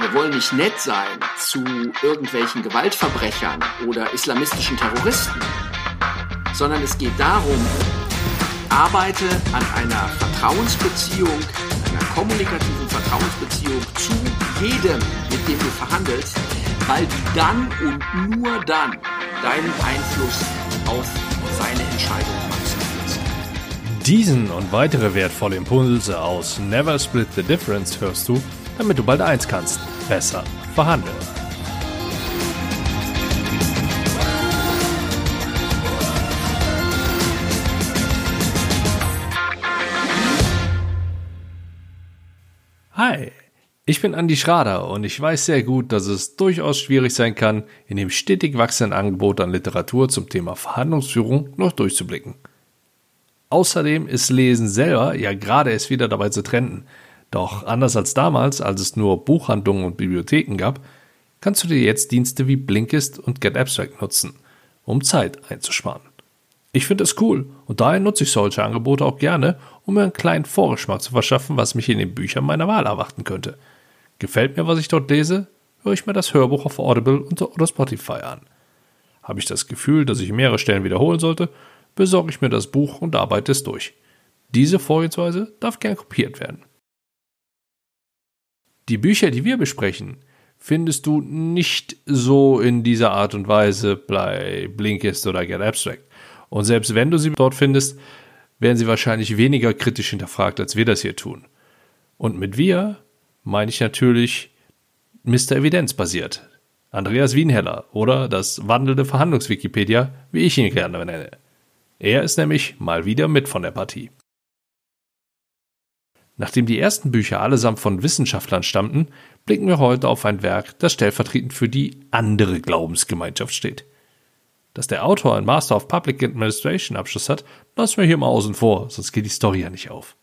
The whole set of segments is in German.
Wir wollen nicht nett sein zu irgendwelchen Gewaltverbrechern oder islamistischen Terroristen, sondern es geht darum, arbeite an einer Vertrauensbeziehung, einer kommunikativen Vertrauensbeziehung zu jedem, mit dem du verhandelst, weil du dann und nur dann deinen Einfluss auf seine Entscheidung maximierst. Diesen und weitere wertvolle Impulse aus Never Split the Difference hörst du, damit du bald eins kannst, besser verhandeln. Hi, ich bin Andi Schrader und ich weiß sehr gut, dass es durchaus schwierig sein kann, in dem stetig wachsenden Angebot an Literatur zum Thema Verhandlungsführung noch durchzublicken. Außerdem ist Lesen selber ja gerade erst wieder dabei zu trenden. Doch anders als damals, als es nur Buchhandlungen und Bibliotheken gab, kannst du dir jetzt Dienste wie Blinkist und Get Abstract nutzen, um Zeit einzusparen. Ich finde es cool und daher nutze ich solche Angebote auch gerne, um mir einen kleinen Vorgeschmack zu verschaffen, was mich in den Büchern meiner Wahl erwarten könnte. Gefällt mir, was ich dort lese, höre ich mir das Hörbuch auf Audible oder Spotify an. Habe ich das Gefühl, dass ich mehrere Stellen wiederholen sollte, besorge ich mir das Buch und arbeite es durch. Diese Vorgehensweise darf gern kopiert werden. Die Bücher, die wir besprechen, findest du nicht so in dieser Art und Weise bei Blinkist oder Get Abstract. Und selbst wenn du sie dort findest, werden sie wahrscheinlich weniger kritisch hinterfragt, als wir das hier tun. Und mit wir meine ich natürlich Mr. Evidenz basiert. Andreas Wienheller oder das wandelnde Verhandlungswikipedia, wie ich ihn gerne nenne. Er ist nämlich mal wieder mit von der Partie. Nachdem die ersten Bücher allesamt von Wissenschaftlern stammten, blicken wir heute auf ein Werk, das stellvertretend für die andere Glaubensgemeinschaft steht. Dass der Autor einen Master of Public Administration Abschluss hat, lassen wir hier mal außen vor, sonst geht die Story ja nicht auf.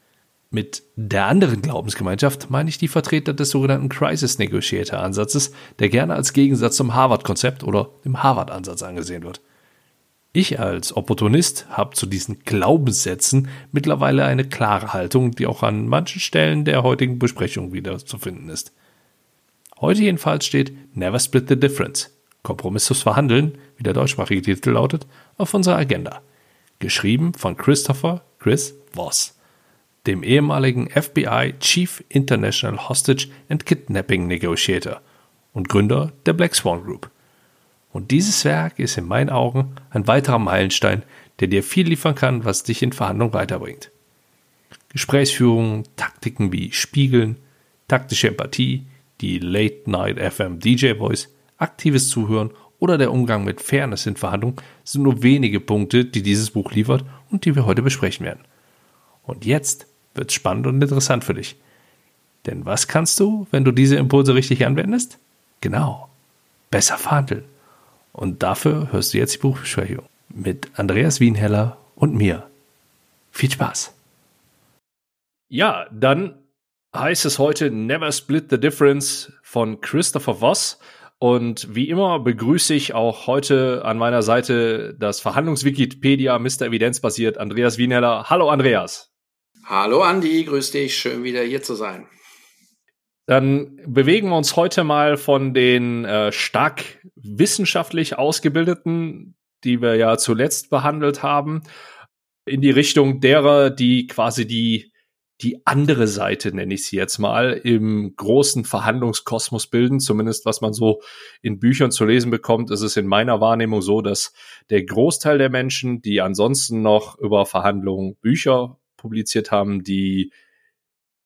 Mit der anderen Glaubensgemeinschaft meine ich die Vertreter des sogenannten Crisis Negotiator Ansatzes, der gerne als Gegensatz zum Harvard-Konzept oder dem Harvard-Ansatz angesehen wird. Ich als Opportunist habe zu diesen Glaubenssätzen mittlerweile eine klare Haltung, die auch an manchen Stellen der heutigen Besprechung wieder zu finden ist. Heute jedenfalls steht Never Split the Difference. Kompromisses Verhandeln, wie der deutschsprachige Titel lautet, auf unserer Agenda. Geschrieben von Christopher Chris Voss dem ehemaligen FBI Chief International Hostage and Kidnapping Negotiator und Gründer der Black Swan Group. Und dieses Werk ist in meinen Augen ein weiterer Meilenstein, der dir viel liefern kann, was dich in Verhandlungen weiterbringt. Gesprächsführung, Taktiken wie Spiegeln, taktische Empathie, die Late Night FM DJ Voice, aktives Zuhören oder der Umgang mit Fairness in Verhandlungen sind nur wenige Punkte, die dieses Buch liefert und die wir heute besprechen werden. Und jetzt wird spannend und interessant für dich. Denn was kannst du, wenn du diese Impulse richtig anwendest? Genau, besser verhandeln. Und dafür hörst du jetzt die Buchbesprechung mit Andreas Wienheller und mir. Viel Spaß. Ja, dann heißt es heute Never Split the Difference von Christopher Voss. Und wie immer begrüße ich auch heute an meiner Seite das Verhandlungswikipedia Mr. Evidenzbasiert Andreas Wienheller. Hallo Andreas. Hallo Andi, grüß dich, schön wieder hier zu sein. Dann bewegen wir uns heute mal von den äh, stark wissenschaftlich ausgebildeten, die wir ja zuletzt behandelt haben, in die Richtung derer, die quasi die die andere Seite, nenne ich sie jetzt mal, im großen Verhandlungskosmos bilden. Zumindest was man so in Büchern zu lesen bekommt, ist es in meiner Wahrnehmung so, dass der Großteil der Menschen, die ansonsten noch über Verhandlungen Bücher publiziert haben, die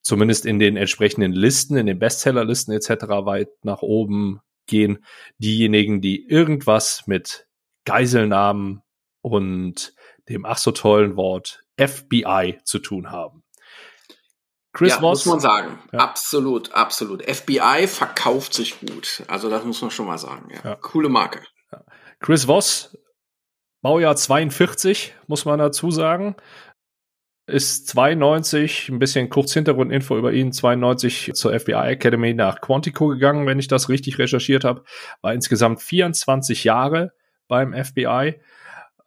zumindest in den entsprechenden Listen, in den Bestsellerlisten etc. weit nach oben gehen. Diejenigen, die irgendwas mit Geiselnahmen und dem ach so tollen Wort FBI zu tun haben. Chris ja, Voss, muss man sagen. Ja. Absolut, absolut. FBI verkauft sich gut. Also das muss man schon mal sagen. Ja. ja. Coole Marke. Chris Voss, Baujahr 42, muss man dazu sagen ist 92, ein bisschen kurz Hintergrundinfo über ihn, 92 zur FBI Academy nach Quantico gegangen, wenn ich das richtig recherchiert habe, war insgesamt 24 Jahre beim FBI,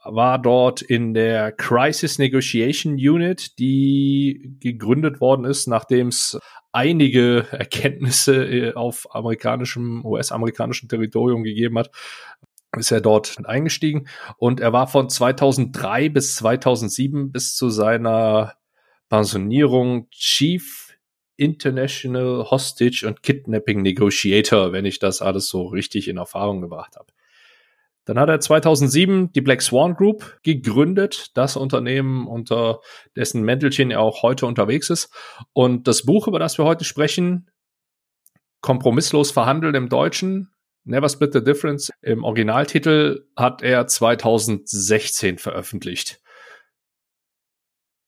war dort in der Crisis Negotiation Unit, die gegründet worden ist, nachdem es einige Erkenntnisse äh, auf amerikanischem, US-amerikanischem Territorium gegeben hat, ist er dort eingestiegen und er war von 2003 bis 2007 bis zu seiner Pensionierung Chief International Hostage und Kidnapping Negotiator, wenn ich das alles so richtig in Erfahrung gebracht habe. Dann hat er 2007 die Black Swan Group gegründet, das Unternehmen, unter dessen Mäntelchen er auch heute unterwegs ist. Und das Buch, über das wir heute sprechen, Kompromisslos verhandeln im Deutschen, Never Split the Difference im Originaltitel, hat er 2016 veröffentlicht.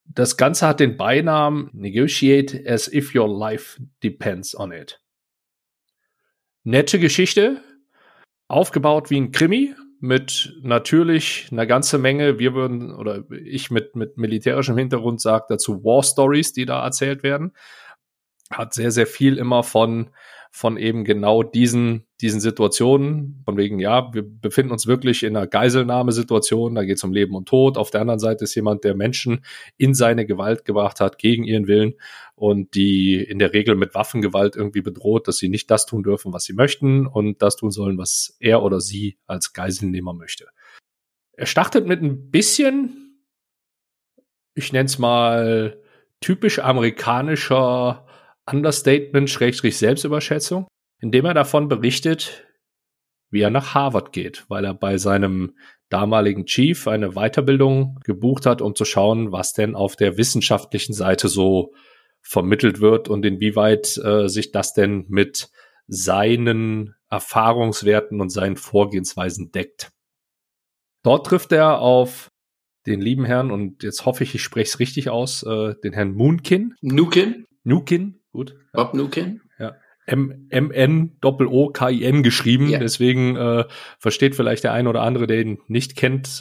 Das Ganze hat den Beinamen Negotiate as if your life depends on it. Nette Geschichte, aufgebaut wie ein Krimi, mit natürlich einer ganze Menge, wir würden, oder ich mit, mit militärischem Hintergrund sage dazu War Stories, die da erzählt werden. Hat sehr, sehr viel immer von von eben genau diesen, diesen Situationen, von wegen, ja, wir befinden uns wirklich in einer Geiselnahmesituation, da geht es um Leben und Tod. Auf der anderen Seite ist jemand, der Menschen in seine Gewalt gebracht hat, gegen ihren Willen und die in der Regel mit Waffengewalt irgendwie bedroht, dass sie nicht das tun dürfen, was sie möchten und das tun sollen, was er oder sie als Geiselnehmer möchte. Er startet mit ein bisschen, ich nenne es mal, typisch amerikanischer Understatement, Schrägstrich Selbstüberschätzung, indem er davon berichtet, wie er nach Harvard geht, weil er bei seinem damaligen Chief eine Weiterbildung gebucht hat, um zu schauen, was denn auf der wissenschaftlichen Seite so vermittelt wird und inwieweit äh, sich das denn mit seinen Erfahrungswerten und seinen Vorgehensweisen deckt. Dort trifft er auf den lieben Herrn, und jetzt hoffe ich, ich spreche es richtig aus, äh, den Herrn Moonkin. Nukin. Nukin, Gut. Bob Nukin? Ja. M-N-Doppel-O-K-I-N geschrieben. Yeah. Deswegen äh, versteht vielleicht der eine oder andere, der ihn nicht kennt,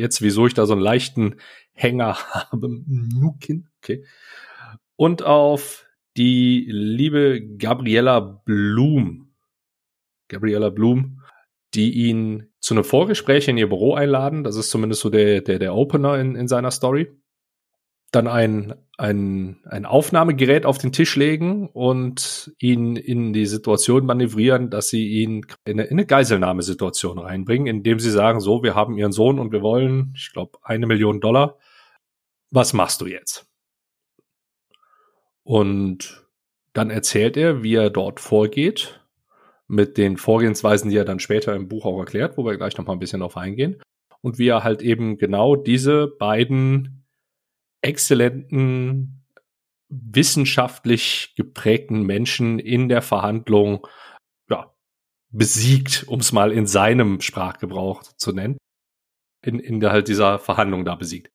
jetzt, wieso ich da so einen leichten Hänger habe. Nukin. Okay. Und auf die liebe Gabriella Blum. Gabriella Blum, die ihn zu einem Vorgespräch in ihr Büro einladen. Das ist zumindest so der, der, der Opener in, in seiner Story dann ein, ein, ein Aufnahmegerät auf den Tisch legen und ihn in die Situation manövrieren, dass sie ihn in eine, in eine Geiselnahmesituation reinbringen, indem sie sagen, so, wir haben ihren Sohn und wir wollen, ich glaube, eine Million Dollar. Was machst du jetzt? Und dann erzählt er, wie er dort vorgeht, mit den Vorgehensweisen, die er dann später im Buch auch erklärt, wo wir gleich noch mal ein bisschen auf eingehen. Und wie er halt eben genau diese beiden exzellenten, wissenschaftlich geprägten Menschen in der Verhandlung ja, besiegt, um es mal in seinem Sprachgebrauch zu nennen, in, in der halt dieser Verhandlung da besiegt.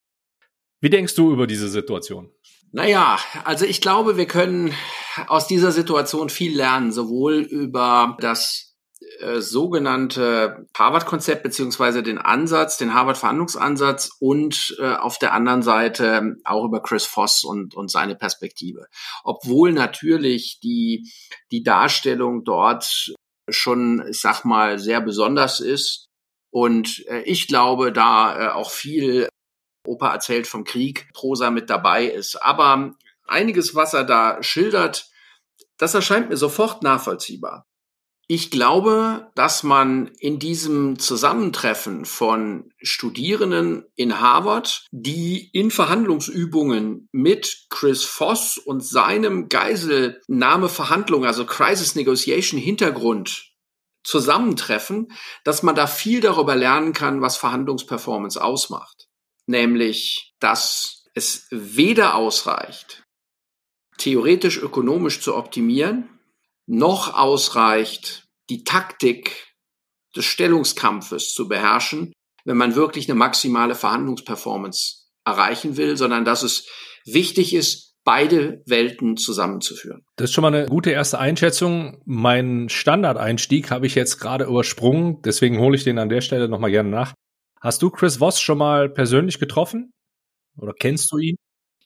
Wie denkst du über diese Situation? Naja, also ich glaube, wir können aus dieser Situation viel lernen, sowohl über das äh, sogenannte Harvard-Konzept beziehungsweise den Ansatz, den Harvard-Verhandlungsansatz und äh, auf der anderen Seite auch über Chris Voss und, und seine Perspektive. Obwohl natürlich die, die Darstellung dort schon, ich sag mal, sehr besonders ist. Und äh, ich glaube, da äh, auch viel Opa erzählt vom Krieg, Prosa mit dabei ist. Aber einiges, was er da schildert, das erscheint mir sofort nachvollziehbar. Ich glaube, dass man in diesem Zusammentreffen von Studierenden in Harvard, die in Verhandlungsübungen mit Chris Voss und seinem Geiselnahmeverhandlung, also Crisis Negotiation Hintergrund zusammentreffen, dass man da viel darüber lernen kann, was Verhandlungsperformance ausmacht. Nämlich, dass es weder ausreicht, theoretisch ökonomisch zu optimieren, noch ausreicht, die Taktik des Stellungskampfes zu beherrschen, wenn man wirklich eine maximale Verhandlungsperformance erreichen will, sondern dass es wichtig ist, beide Welten zusammenzuführen. Das ist schon mal eine gute erste Einschätzung. Mein Standardeinstieg habe ich jetzt gerade übersprungen, deswegen hole ich den an der Stelle nochmal gerne nach. Hast du Chris Voss schon mal persönlich getroffen? Oder kennst du ihn?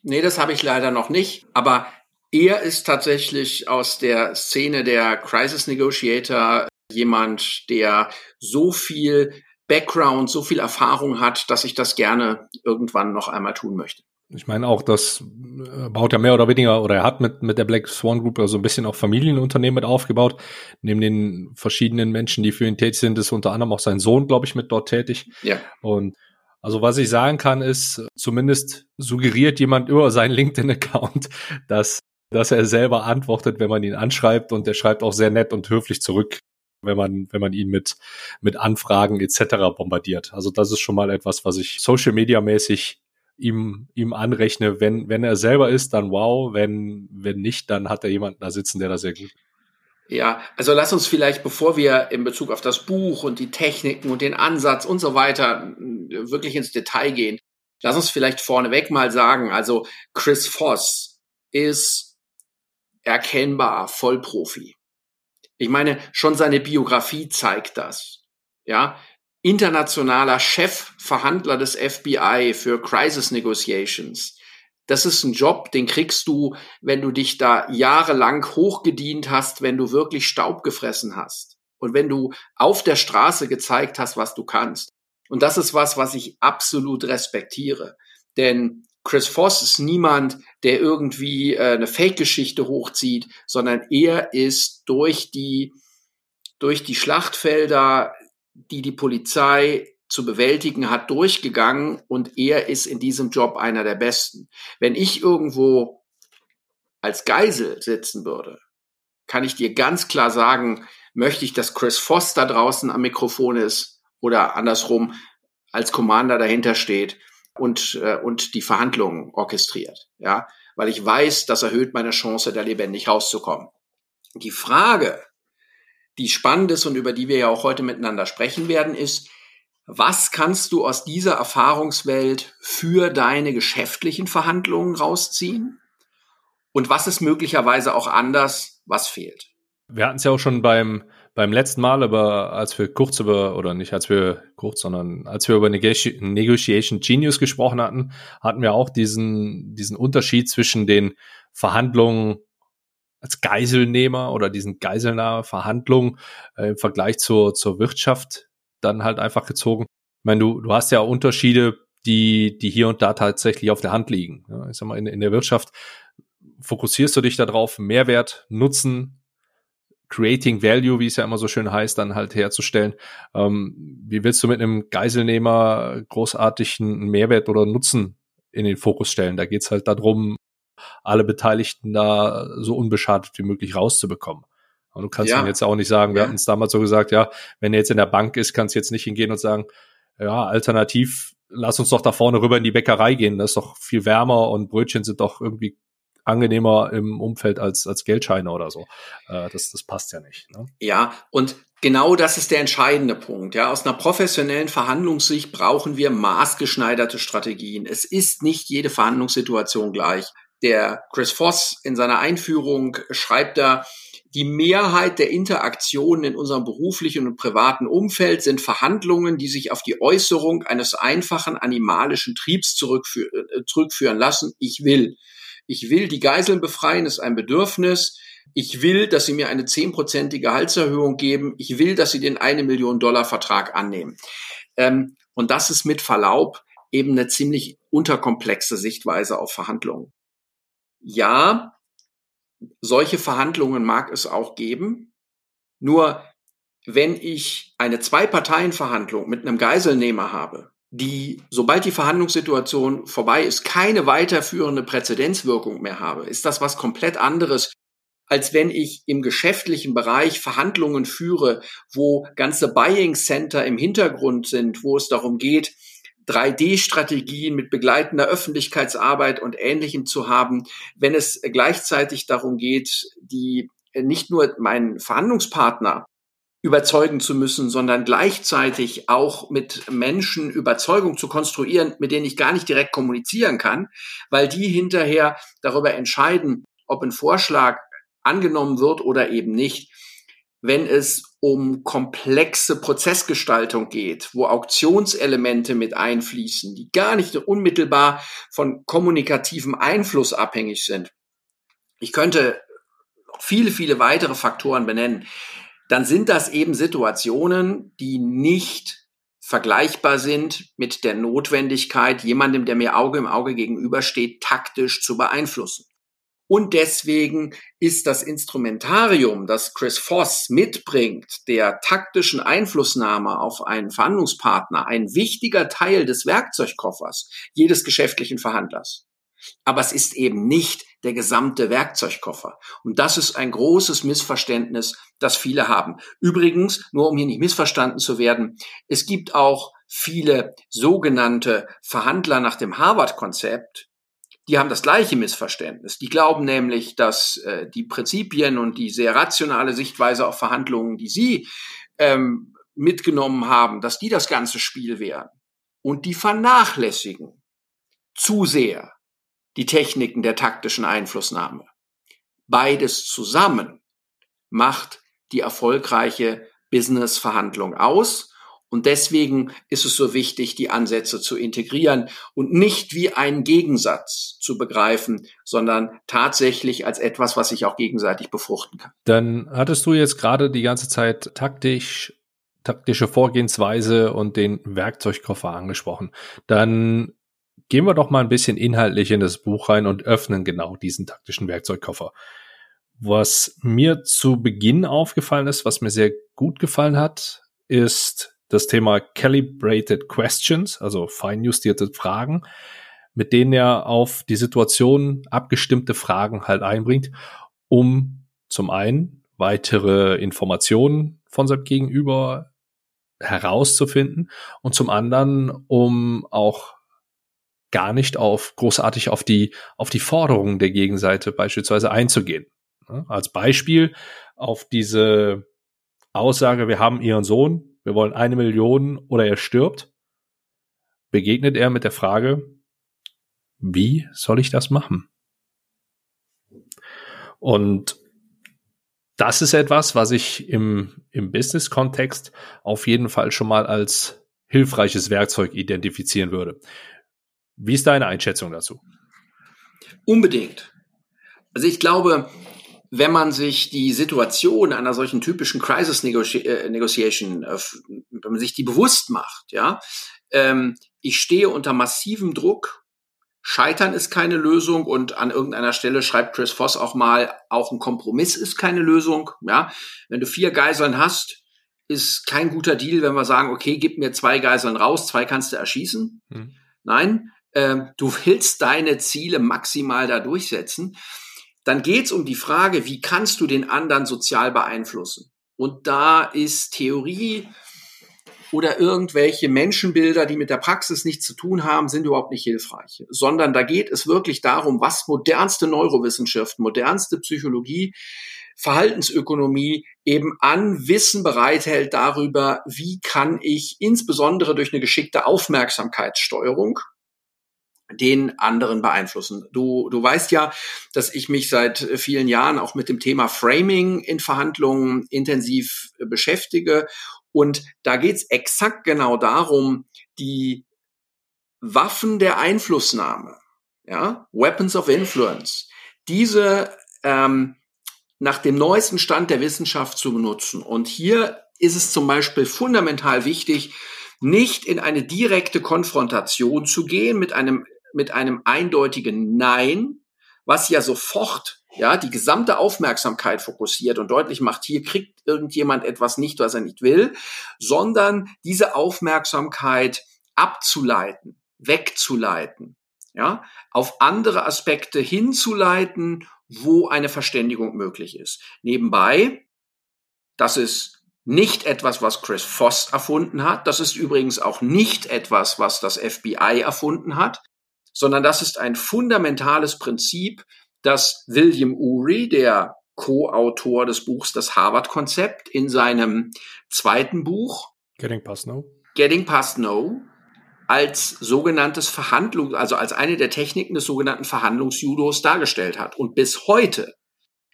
Nee, das habe ich leider noch nicht. Aber er ist tatsächlich aus der Szene der Crisis Negotiator jemand, der so viel Background, so viel Erfahrung hat, dass ich das gerne irgendwann noch einmal tun möchte. Ich meine auch, das äh, baut ja mehr oder weniger, oder er hat mit, mit der Black Swan Group so also ein bisschen auch Familienunternehmen mit aufgebaut. Neben den verschiedenen Menschen, die für ihn tätig sind, ist unter anderem auch sein Sohn, glaube ich, mit dort tätig. Ja. Und also was ich sagen kann, ist, zumindest suggeriert jemand über seinen LinkedIn-Account, dass, dass er selber antwortet, wenn man ihn anschreibt und er schreibt auch sehr nett und höflich zurück, wenn man, wenn man ihn mit, mit Anfragen etc. bombardiert. Also das ist schon mal etwas, was ich Social Media mäßig ihm, ihm anrechne. Wenn, wenn er selber ist, dann wow. Wenn, wenn nicht, dann hat er jemanden da sitzen, der da sehr gut. Ja, also lass uns vielleicht, bevor wir in Bezug auf das Buch und die Techniken und den Ansatz und so weiter wirklich ins Detail gehen, lass uns vielleicht vorneweg mal sagen, also Chris Voss ist erkennbar Vollprofi. Ich meine, schon seine Biografie zeigt das. Ja, internationaler Chefverhandler des FBI für Crisis Negotiations. Das ist ein Job, den kriegst du, wenn du dich da jahrelang hochgedient hast, wenn du wirklich Staub gefressen hast und wenn du auf der Straße gezeigt hast, was du kannst. Und das ist was, was ich absolut respektiere. Denn Chris Voss ist niemand, der irgendwie äh, eine Fake-Geschichte hochzieht, sondern er ist durch die, durch die Schlachtfelder die die Polizei zu bewältigen hat, durchgegangen und er ist in diesem Job einer der Besten. Wenn ich irgendwo als Geisel sitzen würde, kann ich dir ganz klar sagen, möchte ich, dass Chris Voss da draußen am Mikrofon ist oder andersrum als Commander dahinter steht und, äh, und die Verhandlungen orchestriert. Ja, weil ich weiß, das erhöht meine Chance, da lebendig rauszukommen. Die Frage, die spannend ist und über die wir ja auch heute miteinander sprechen werden, ist, was kannst du aus dieser Erfahrungswelt für deine geschäftlichen Verhandlungen rausziehen? Und was ist möglicherweise auch anders, was fehlt? Wir hatten es ja auch schon beim, beim letzten Mal, aber als wir kurz über, oder nicht als wir kurz, sondern als wir über Negotiation Genius gesprochen hatten, hatten wir auch diesen, diesen Unterschied zwischen den Verhandlungen als Geiselnehmer oder diesen Geiselnahmeverhandlungen äh, im Vergleich zur, zur Wirtschaft dann halt einfach gezogen. Ich meine, du, du hast ja Unterschiede, die, die hier und da tatsächlich auf der Hand liegen. Ja, ich sag mal, in, in der Wirtschaft fokussierst du dich darauf, Mehrwert, Nutzen, Creating Value, wie es ja immer so schön heißt, dann halt herzustellen. Ähm, wie willst du mit einem Geiselnehmer großartigen Mehrwert oder Nutzen in den Fokus stellen? Da geht's halt darum, alle Beteiligten da so unbeschadet wie möglich rauszubekommen. Und du kannst ja. jetzt auch nicht sagen, wir ja. hatten es damals so gesagt, ja, wenn er jetzt in der Bank ist, kannst du jetzt nicht hingehen und sagen, ja, alternativ, lass uns doch da vorne rüber in die Bäckerei gehen, das ist doch viel wärmer und Brötchen sind doch irgendwie angenehmer im Umfeld als, als Geldscheine oder so. Äh, das, das passt ja nicht. Ne? Ja, und genau das ist der entscheidende Punkt. Ja, aus einer professionellen Verhandlungssicht brauchen wir maßgeschneiderte Strategien. Es ist nicht jede Verhandlungssituation gleich. Der Chris Voss in seiner Einführung schreibt da, die Mehrheit der Interaktionen in unserem beruflichen und privaten Umfeld sind Verhandlungen, die sich auf die Äußerung eines einfachen animalischen Triebs äh, zurückführen lassen. Ich will. Ich will die Geiseln befreien, ist ein Bedürfnis. Ich will, dass sie mir eine zehnprozentige Gehaltserhöhung geben. Ich will, dass sie den eine Million Dollar Vertrag annehmen. Ähm, und das ist mit Verlaub eben eine ziemlich unterkomplexe Sichtweise auf Verhandlungen ja, solche Verhandlungen mag es auch geben. Nur wenn ich eine Zwei-Parteien-Verhandlung mit einem Geiselnehmer habe, die, sobald die Verhandlungssituation vorbei ist, keine weiterführende Präzedenzwirkung mehr habe, ist das was komplett anderes, als wenn ich im geschäftlichen Bereich Verhandlungen führe, wo ganze Buying Center im Hintergrund sind, wo es darum geht, 3D-Strategien mit begleitender Öffentlichkeitsarbeit und Ähnlichem zu haben, wenn es gleichzeitig darum geht, die nicht nur meinen Verhandlungspartner überzeugen zu müssen, sondern gleichzeitig auch mit Menschen Überzeugung zu konstruieren, mit denen ich gar nicht direkt kommunizieren kann, weil die hinterher darüber entscheiden, ob ein Vorschlag angenommen wird oder eben nicht wenn es um komplexe Prozessgestaltung geht, wo Auktionselemente mit einfließen, die gar nicht unmittelbar von kommunikativem Einfluss abhängig sind. Ich könnte viele, viele weitere Faktoren benennen. Dann sind das eben Situationen, die nicht vergleichbar sind mit der Notwendigkeit, jemandem, der mir Auge im Auge gegenübersteht, taktisch zu beeinflussen. Und deswegen ist das Instrumentarium, das Chris Voss mitbringt, der taktischen Einflussnahme auf einen Verhandlungspartner, ein wichtiger Teil des Werkzeugkoffers jedes geschäftlichen Verhandlers. Aber es ist eben nicht der gesamte Werkzeugkoffer. Und das ist ein großes Missverständnis, das viele haben. Übrigens, nur um hier nicht missverstanden zu werden, es gibt auch viele sogenannte Verhandler nach dem Harvard-Konzept, die haben das gleiche Missverständnis. Die glauben nämlich, dass äh, die Prinzipien und die sehr rationale Sichtweise auf Verhandlungen, die sie ähm, mitgenommen haben, dass die das ganze Spiel wären. Und die vernachlässigen zu sehr die Techniken der taktischen Einflussnahme. Beides zusammen macht die erfolgreiche Business-Verhandlung aus und deswegen ist es so wichtig, die Ansätze zu integrieren und nicht wie einen Gegensatz zu begreifen, sondern tatsächlich als etwas, was sich auch gegenseitig befruchten kann. Dann hattest du jetzt gerade die ganze Zeit taktisch, taktische Vorgehensweise und den Werkzeugkoffer angesprochen. Dann gehen wir doch mal ein bisschen inhaltlich in das Buch rein und öffnen genau diesen taktischen Werkzeugkoffer. Was mir zu Beginn aufgefallen ist, was mir sehr gut gefallen hat, ist das Thema Calibrated Questions, also feinjustierte Fragen, mit denen er auf die Situation abgestimmte Fragen halt einbringt, um zum einen weitere Informationen von seinem Gegenüber herauszufinden und zum anderen, um auch gar nicht auf großartig auf die auf die Forderungen der Gegenseite beispielsweise einzugehen. Als Beispiel auf diese Aussage, wir haben ihren Sohn, wir wollen eine Million oder er stirbt, begegnet er mit der Frage, wie soll ich das machen? Und das ist etwas, was ich im, im Business-Kontext auf jeden Fall schon mal als hilfreiches Werkzeug identifizieren würde. Wie ist deine Einschätzung dazu? Unbedingt. Also ich glaube, wenn man sich die Situation einer solchen typischen Crisis äh, Negotiation, äh, wenn man sich die bewusst macht, ja, ähm, ich stehe unter massivem Druck, Scheitern ist keine Lösung und an irgendeiner Stelle schreibt Chris Voss auch mal, auch ein Kompromiss ist keine Lösung, ja. Wenn du vier Geiseln hast, ist kein guter Deal, wenn wir sagen, okay, gib mir zwei Geiseln raus, zwei kannst du erschießen. Hm. Nein, ähm, du willst deine Ziele maximal da durchsetzen dann geht es um die Frage, wie kannst du den anderen sozial beeinflussen? Und da ist Theorie oder irgendwelche Menschenbilder, die mit der Praxis nichts zu tun haben, sind überhaupt nicht hilfreich, sondern da geht es wirklich darum, was modernste Neurowissenschaft, modernste Psychologie, Verhaltensökonomie eben an Wissen bereithält darüber, wie kann ich insbesondere durch eine geschickte Aufmerksamkeitssteuerung, den anderen beeinflussen. Du, du weißt ja, dass ich mich seit vielen Jahren auch mit dem Thema Framing in Verhandlungen intensiv beschäftige. Und da geht's exakt genau darum, die Waffen der Einflussnahme, ja, Weapons of Influence, diese ähm, nach dem neuesten Stand der Wissenschaft zu benutzen. Und hier ist es zum Beispiel fundamental wichtig, nicht in eine direkte Konfrontation zu gehen mit einem mit einem eindeutigen Nein, was ja sofort ja, die gesamte Aufmerksamkeit fokussiert und deutlich macht, hier kriegt irgendjemand etwas nicht, was er nicht will, sondern diese Aufmerksamkeit abzuleiten, wegzuleiten, ja, auf andere Aspekte hinzuleiten, wo eine Verständigung möglich ist. Nebenbei, das ist nicht etwas, was Chris Voss erfunden hat. Das ist übrigens auch nicht etwas, was das FBI erfunden hat sondern das ist ein fundamentales Prinzip, das William Ury, der Co-Autor des Buchs Das Harvard-Konzept, in seinem zweiten Buch Getting Past No, Getting Past No als sogenanntes Verhandlung, also als eine der Techniken des sogenannten Verhandlungsjudos dargestellt hat. Und bis heute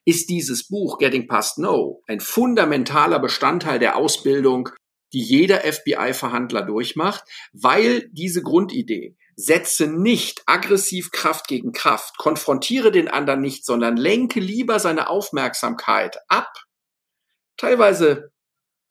ist dieses Buch Getting Past No ein fundamentaler Bestandteil der Ausbildung, die jeder FBI-Verhandler durchmacht, weil diese Grundidee, setze nicht aggressiv Kraft gegen Kraft, konfrontiere den anderen nicht, sondern lenke lieber seine Aufmerksamkeit ab. Teilweise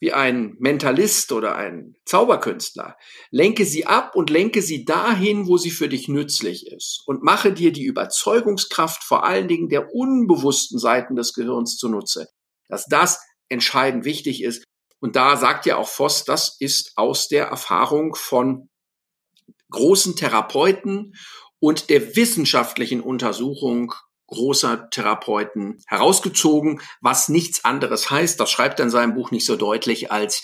wie ein Mentalist oder ein Zauberkünstler. Lenke sie ab und lenke sie dahin, wo sie für dich nützlich ist. Und mache dir die Überzeugungskraft vor allen Dingen der unbewussten Seiten des Gehirns zunutze. Dass das entscheidend wichtig ist. Und da sagt ja auch Voss, das ist aus der Erfahrung von großen Therapeuten und der wissenschaftlichen Untersuchung großer Therapeuten herausgezogen, was nichts anderes heißt. Das schreibt er in seinem Buch nicht so deutlich als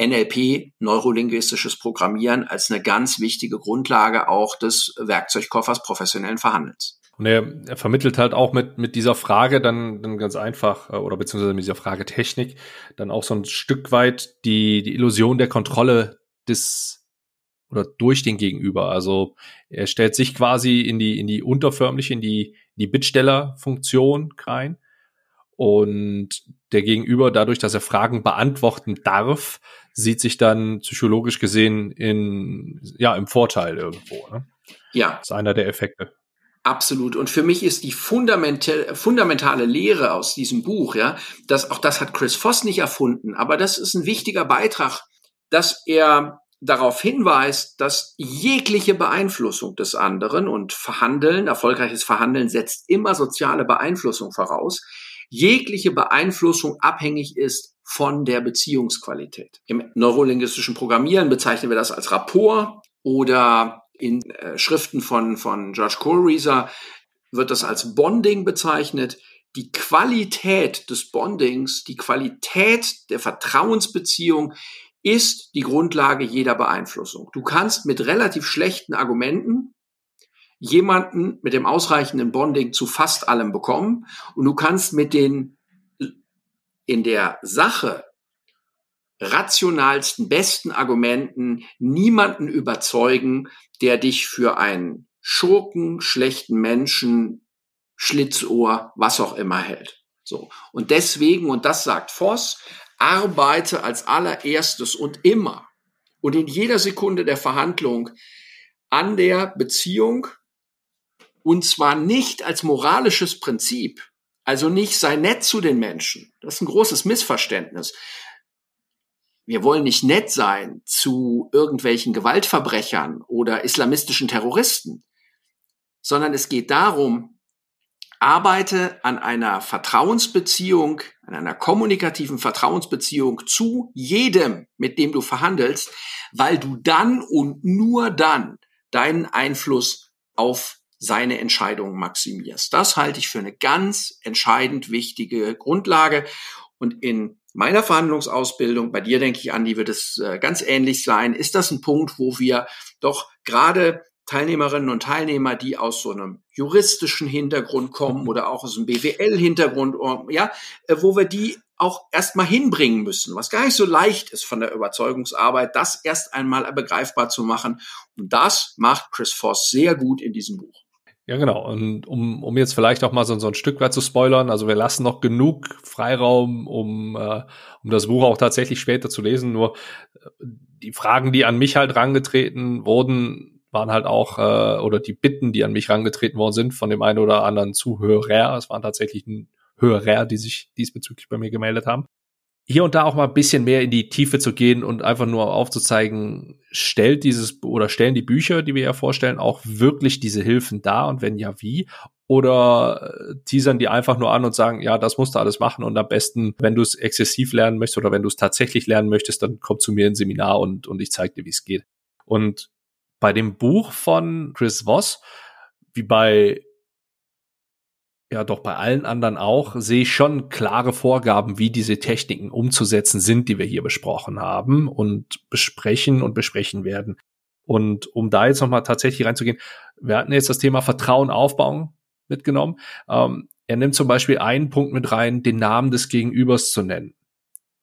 NLP, neurolinguistisches Programmieren, als eine ganz wichtige Grundlage auch des Werkzeugkoffers professionellen Verhandelns. Und er, er vermittelt halt auch mit, mit dieser Frage dann, dann ganz einfach, äh, oder beziehungsweise mit dieser Frage Technik, dann auch so ein Stück weit die, die Illusion der Kontrolle des oder durch den Gegenüber. Also er stellt sich quasi in die, in die unterförmliche, in die, die Bittstellerfunktion rein. Und der Gegenüber, dadurch, dass er Fragen beantworten darf, sieht sich dann psychologisch gesehen in, ja, im Vorteil irgendwo. Ne? Ja. Das ist einer der Effekte. Absolut. Und für mich ist die fundamentale, fundamentale Lehre aus diesem Buch, ja, dass auch das hat Chris Voss nicht erfunden, aber das ist ein wichtiger Beitrag, dass er darauf hinweist, dass jegliche Beeinflussung des anderen und Verhandeln, erfolgreiches Verhandeln setzt immer soziale Beeinflussung voraus, jegliche Beeinflussung abhängig ist von der Beziehungsqualität. Im neurolinguistischen Programmieren bezeichnen wir das als Rapport oder in äh, Schriften von, von George Kohlreiser wird das als Bonding bezeichnet. Die Qualität des Bondings, die Qualität der Vertrauensbeziehung ist die Grundlage jeder Beeinflussung. Du kannst mit relativ schlechten Argumenten jemanden mit dem ausreichenden Bonding zu fast allem bekommen und du kannst mit den in der Sache rationalsten, besten Argumenten niemanden überzeugen, der dich für einen Schurken, schlechten Menschen, Schlitzohr, was auch immer hält. So. Und deswegen, und das sagt Voss, arbeite als allererstes und immer und in jeder Sekunde der Verhandlung an der Beziehung und zwar nicht als moralisches Prinzip, also nicht sei nett zu den Menschen. Das ist ein großes Missverständnis. Wir wollen nicht nett sein zu irgendwelchen Gewaltverbrechern oder islamistischen Terroristen, sondern es geht darum, arbeite an einer Vertrauensbeziehung, an einer kommunikativen Vertrauensbeziehung zu jedem, mit dem du verhandelst, weil du dann und nur dann deinen Einfluss auf seine Entscheidungen maximierst. Das halte ich für eine ganz entscheidend wichtige Grundlage. Und in meiner Verhandlungsausbildung, bei dir denke ich, Andi, wird es äh, ganz ähnlich sein, ist das ein Punkt, wo wir doch gerade Teilnehmerinnen und Teilnehmer, die aus so einem juristischen Hintergrund kommen oder auch aus einem BWL-Hintergrund, ja, äh, wo wir die auch erstmal hinbringen müssen, was gar nicht so leicht ist von der Überzeugungsarbeit, das erst einmal begreifbar zu machen. Und das macht Chris Voss sehr gut in diesem Buch. Ja, genau. Und um, um jetzt vielleicht auch mal so, so ein Stück weit zu spoilern, also wir lassen noch genug Freiraum, um, äh, um das Buch auch tatsächlich später zu lesen. Nur äh, die Fragen, die an mich halt rangetreten wurden, waren halt auch, äh, oder die Bitten, die an mich rangetreten worden sind von dem einen oder anderen Zuhörer, es waren tatsächlich Hörer, die sich diesbezüglich bei mir gemeldet haben. Hier und da auch mal ein bisschen mehr in die Tiefe zu gehen und einfach nur aufzuzeigen, stellt dieses oder stellen die Bücher, die wir ja vorstellen, auch wirklich diese Hilfen dar und wenn ja, wie? Oder äh, teasern die einfach nur an und sagen, ja, das musst du alles machen und am besten, wenn du es exzessiv lernen möchtest oder wenn du es tatsächlich lernen möchtest, dann komm zu mir ins Seminar und, und ich zeige dir, wie es geht. Und bei dem Buch von Chris Voss, wie bei ja doch bei allen anderen auch, sehe ich schon klare Vorgaben, wie diese Techniken umzusetzen sind, die wir hier besprochen haben und besprechen und besprechen werden. Und um da jetzt nochmal tatsächlich reinzugehen, wir hatten jetzt das Thema Vertrauen aufbauen mitgenommen. Ähm, er nimmt zum Beispiel einen Punkt mit rein, den Namen des Gegenübers zu nennen.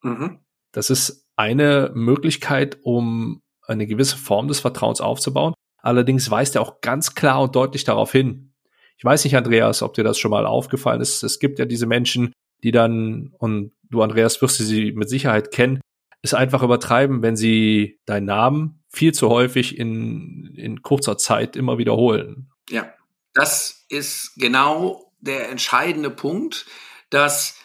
Mhm. Das ist eine Möglichkeit, um eine gewisse Form des Vertrauens aufzubauen. Allerdings weist er auch ganz klar und deutlich darauf hin. Ich weiß nicht, Andreas, ob dir das schon mal aufgefallen ist. Es gibt ja diese Menschen, die dann, und du, Andreas, wirst du sie mit Sicherheit kennen, es einfach übertreiben, wenn sie deinen Namen viel zu häufig in, in kurzer Zeit immer wiederholen. Ja, das ist genau der entscheidende Punkt, dass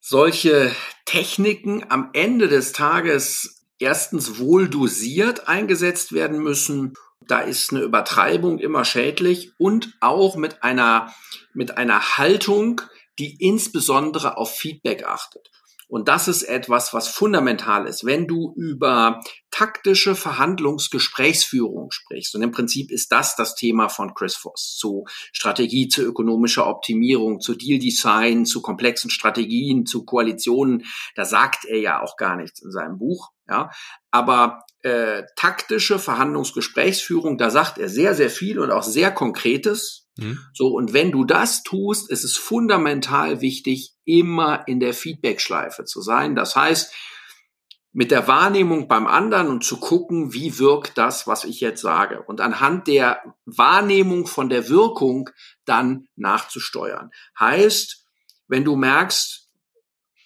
solche Techniken am Ende des Tages erstens wohl dosiert eingesetzt werden müssen. Da ist eine Übertreibung immer schädlich und auch mit einer, mit einer Haltung, die insbesondere auf Feedback achtet. Und das ist etwas, was fundamental ist. Wenn du über taktische Verhandlungsgesprächsführung sprichst, und im Prinzip ist das das Thema von Chris Voss, zu Strategie, zu ökonomischer Optimierung, zu Deal Design, zu komplexen Strategien, zu Koalitionen, da sagt er ja auch gar nichts in seinem Buch. Ja, aber äh, taktische Verhandlungsgesprächsführung, da sagt er sehr, sehr viel und auch sehr Konkretes, Mhm. So, und wenn du das tust, ist es fundamental wichtig, immer in der Feedback-Schleife zu sein. Das heißt, mit der Wahrnehmung beim anderen und zu gucken, wie wirkt das, was ich jetzt sage. Und anhand der Wahrnehmung von der Wirkung dann nachzusteuern. Heißt, wenn du merkst,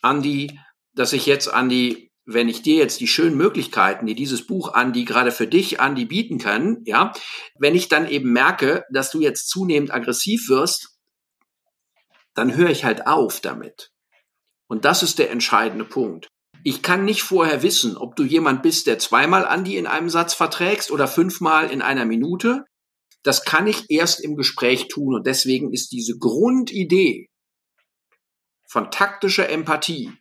Andi, dass ich jetzt an die wenn ich dir jetzt die schönen Möglichkeiten, die dieses Buch an die gerade für dich an die bieten kann, ja, wenn ich dann eben merke, dass du jetzt zunehmend aggressiv wirst, dann höre ich halt auf damit. Und das ist der entscheidende Punkt. Ich kann nicht vorher wissen, ob du jemand bist, der zweimal Andi in einem Satz verträgst oder fünfmal in einer Minute. Das kann ich erst im Gespräch tun. Und deswegen ist diese Grundidee von taktischer Empathie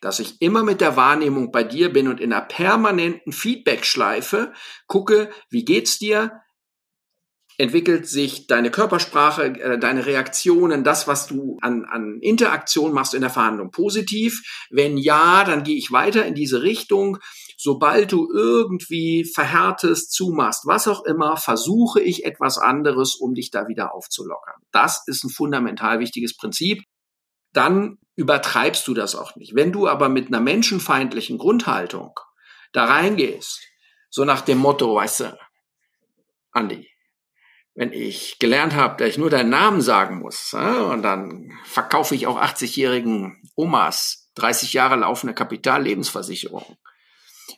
dass ich immer mit der Wahrnehmung bei dir bin und in einer permanenten Feedback-Schleife gucke, wie geht's dir? Entwickelt sich deine Körpersprache, äh, deine Reaktionen, das, was du an, an Interaktion machst in der Verhandlung positiv? Wenn ja, dann gehe ich weiter in diese Richtung. Sobald du irgendwie verhärtest, zumachst, was auch immer, versuche ich etwas anderes, um dich da wieder aufzulockern. Das ist ein fundamental wichtiges Prinzip dann übertreibst du das auch nicht. Wenn du aber mit einer menschenfeindlichen Grundhaltung da reingehst, so nach dem Motto, weißt du, Andi, wenn ich gelernt habe, dass ich nur deinen Namen sagen muss, und dann verkaufe ich auch 80-jährigen Omas 30 Jahre laufende Kapitallebensversicherung.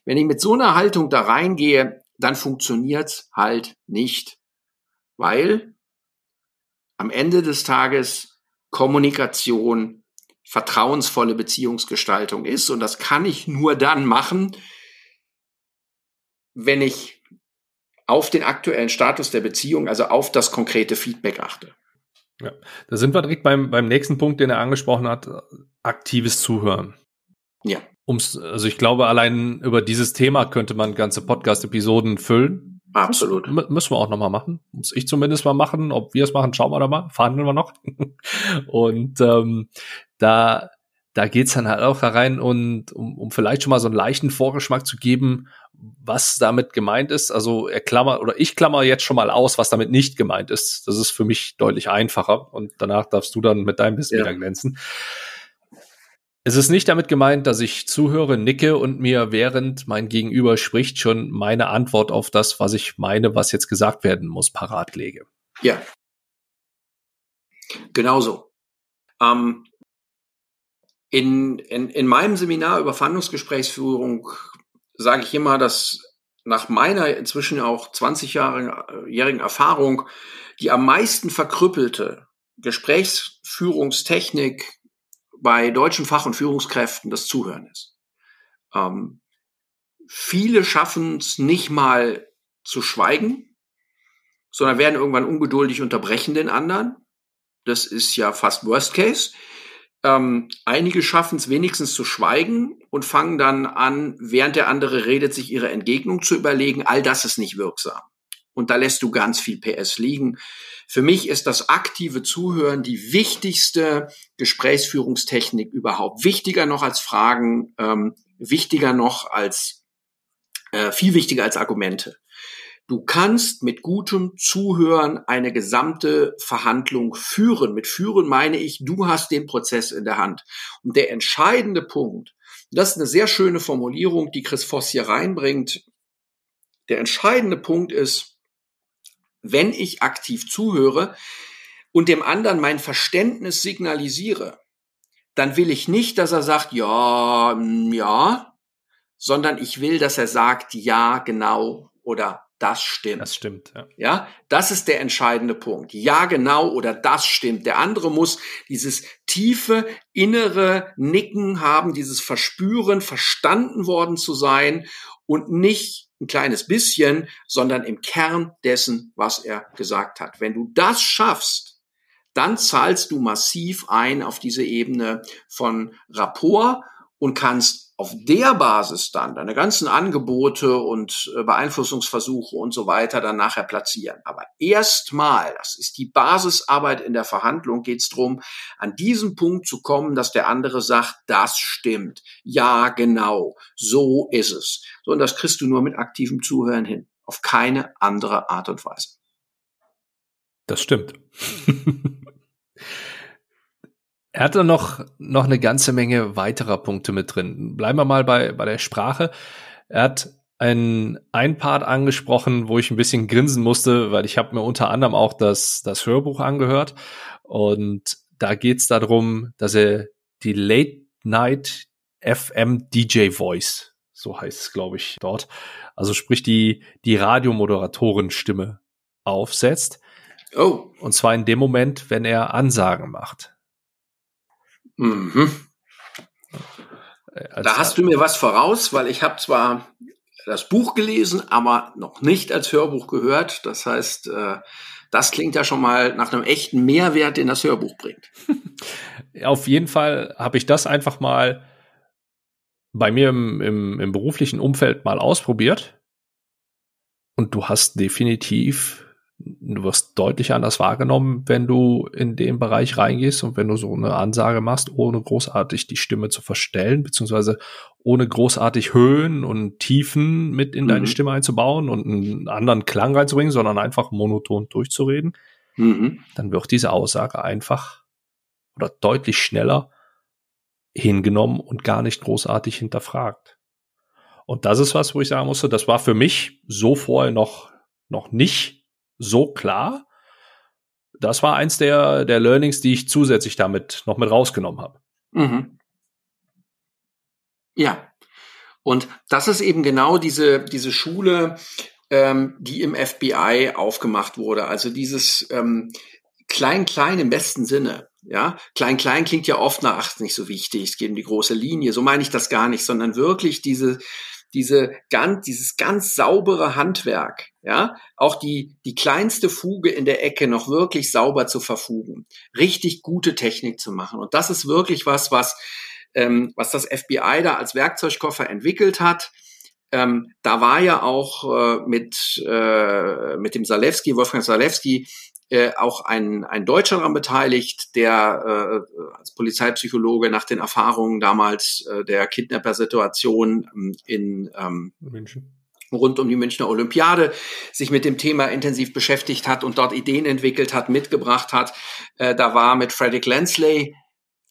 Wenn ich mit so einer Haltung da reingehe, dann funktioniert's halt nicht, weil am Ende des Tages Kommunikation, vertrauensvolle Beziehungsgestaltung ist. Und das kann ich nur dann machen, wenn ich auf den aktuellen Status der Beziehung, also auf das konkrete Feedback achte. Ja, da sind wir direkt beim, beim nächsten Punkt, den er angesprochen hat, aktives Zuhören. Ja. Ums, also ich glaube, allein über dieses Thema könnte man ganze Podcast-Episoden füllen. Absolut. M müssen wir auch nochmal machen. Muss ich zumindest mal machen. Ob wir es machen, schauen wir da mal. Verhandeln wir noch. und ähm, da, da geht's dann halt auch da rein und um, um vielleicht schon mal so einen leichten Vorgeschmack zu geben, was damit gemeint ist. Also er klammert oder ich klammer jetzt schon mal aus, was damit nicht gemeint ist. Das ist für mich deutlich einfacher und danach darfst du dann mit deinem Biss ja. wieder glänzen. Es ist nicht damit gemeint, dass ich zuhöre, nicke und mir während mein Gegenüber spricht schon meine Antwort auf das, was ich meine, was jetzt gesagt werden muss, parat lege. Ja. Genauso. Ähm, in, in, in meinem Seminar über Verhandlungsgesprächsführung sage ich immer, dass nach meiner inzwischen auch 20-jährigen Erfahrung die am meisten verkrüppelte Gesprächsführungstechnik bei deutschen Fach- und Führungskräften das Zuhören ist. Ähm, viele schaffen es nicht mal zu schweigen, sondern werden irgendwann ungeduldig unterbrechen den anderen. Das ist ja fast Worst Case. Ähm, einige schaffen es wenigstens zu schweigen und fangen dann an, während der andere redet, sich ihre Entgegnung zu überlegen. All das ist nicht wirksam. Und da lässt du ganz viel PS liegen. Für mich ist das aktive Zuhören die wichtigste Gesprächsführungstechnik überhaupt. Wichtiger noch als Fragen, ähm, wichtiger noch als, äh, viel wichtiger als Argumente. Du kannst mit gutem Zuhören eine gesamte Verhandlung führen. Mit führen meine ich, du hast den Prozess in der Hand. Und der entscheidende Punkt, das ist eine sehr schöne Formulierung, die Chris Voss hier reinbringt. Der entscheidende Punkt ist, wenn ich aktiv zuhöre und dem anderen mein Verständnis signalisiere, dann will ich nicht, dass er sagt, ja, mm, ja, sondern ich will, dass er sagt, ja, genau oder das stimmt. Das stimmt, ja. Ja, das ist der entscheidende Punkt. Ja, genau oder das stimmt. Der andere muss dieses tiefe innere Nicken haben, dieses Verspüren, verstanden worden zu sein und nicht ein kleines bisschen, sondern im Kern dessen, was er gesagt hat. Wenn du das schaffst, dann zahlst du massiv ein auf diese Ebene von Rapport und kannst auf der Basis dann deine ganzen Angebote und äh, Beeinflussungsversuche und so weiter dann nachher platzieren. Aber erstmal, das ist die Basisarbeit in der Verhandlung, geht es darum, an diesen Punkt zu kommen, dass der andere sagt, das stimmt. Ja, genau, so ist es. So, und das kriegst du nur mit aktivem Zuhören hin. Auf keine andere Art und Weise. Das stimmt. Er hatte noch, noch eine ganze Menge weiterer Punkte mit drin. Bleiben wir mal bei, bei der Sprache. Er hat ein, ein Part angesprochen, wo ich ein bisschen grinsen musste, weil ich habe mir unter anderem auch das, das Hörbuch angehört. Und da geht's darum, dass er die Late Night FM DJ Voice, so heißt es, glaube ich, dort, also sprich die, die Radiomoderatorenstimme aufsetzt. Oh. Und zwar in dem Moment, wenn er Ansagen macht. Mhm. Äh, da hast du mir was voraus, weil ich habe zwar das Buch gelesen, aber noch nicht als Hörbuch gehört. Das heißt, äh, das klingt ja schon mal nach einem echten Mehrwert, den das Hörbuch bringt. Auf jeden Fall habe ich das einfach mal bei mir im, im, im beruflichen Umfeld mal ausprobiert. Und du hast definitiv du wirst deutlich anders wahrgenommen, wenn du in den Bereich reingehst und wenn du so eine Ansage machst, ohne großartig die Stimme zu verstellen, beziehungsweise ohne großartig Höhen und Tiefen mit in mhm. deine Stimme einzubauen und einen anderen Klang reinzubringen, sondern einfach monoton durchzureden, mhm. dann wird diese Aussage einfach oder deutlich schneller hingenommen und gar nicht großartig hinterfragt. Und das ist was, wo ich sagen musste, das war für mich so vorher noch, noch nicht so klar. Das war eins der, der Learnings, die ich zusätzlich damit noch mit rausgenommen habe. Mhm. Ja. Und das ist eben genau diese, diese Schule, ähm, die im FBI aufgemacht wurde. Also dieses ähm, Klein-Klein im besten Sinne. Ja, Klein-Klein klingt ja oft nach, ach, nicht so wichtig, es geht um die große Linie. So meine ich das gar nicht, sondern wirklich diese, diese ganz, dieses ganz saubere Handwerk, ja, auch die, die kleinste Fuge in der Ecke noch wirklich sauber zu verfugen, richtig gute Technik zu machen. Und das ist wirklich was, was, ähm, was das FBI da als Werkzeugkoffer entwickelt hat. Ähm, da war ja auch äh, mit, äh, mit dem Salewski, Wolfgang Salewski, äh, auch ein, ein Deutscher daran beteiligt, der äh, als Polizeipsychologe nach den Erfahrungen damals äh, der Kidnapper-Situation ähm, in ähm, München rund um die Münchner Olympiade sich mit dem Thema intensiv beschäftigt hat und dort Ideen entwickelt hat, mitgebracht hat. Äh, da war mit Frederick Lansley,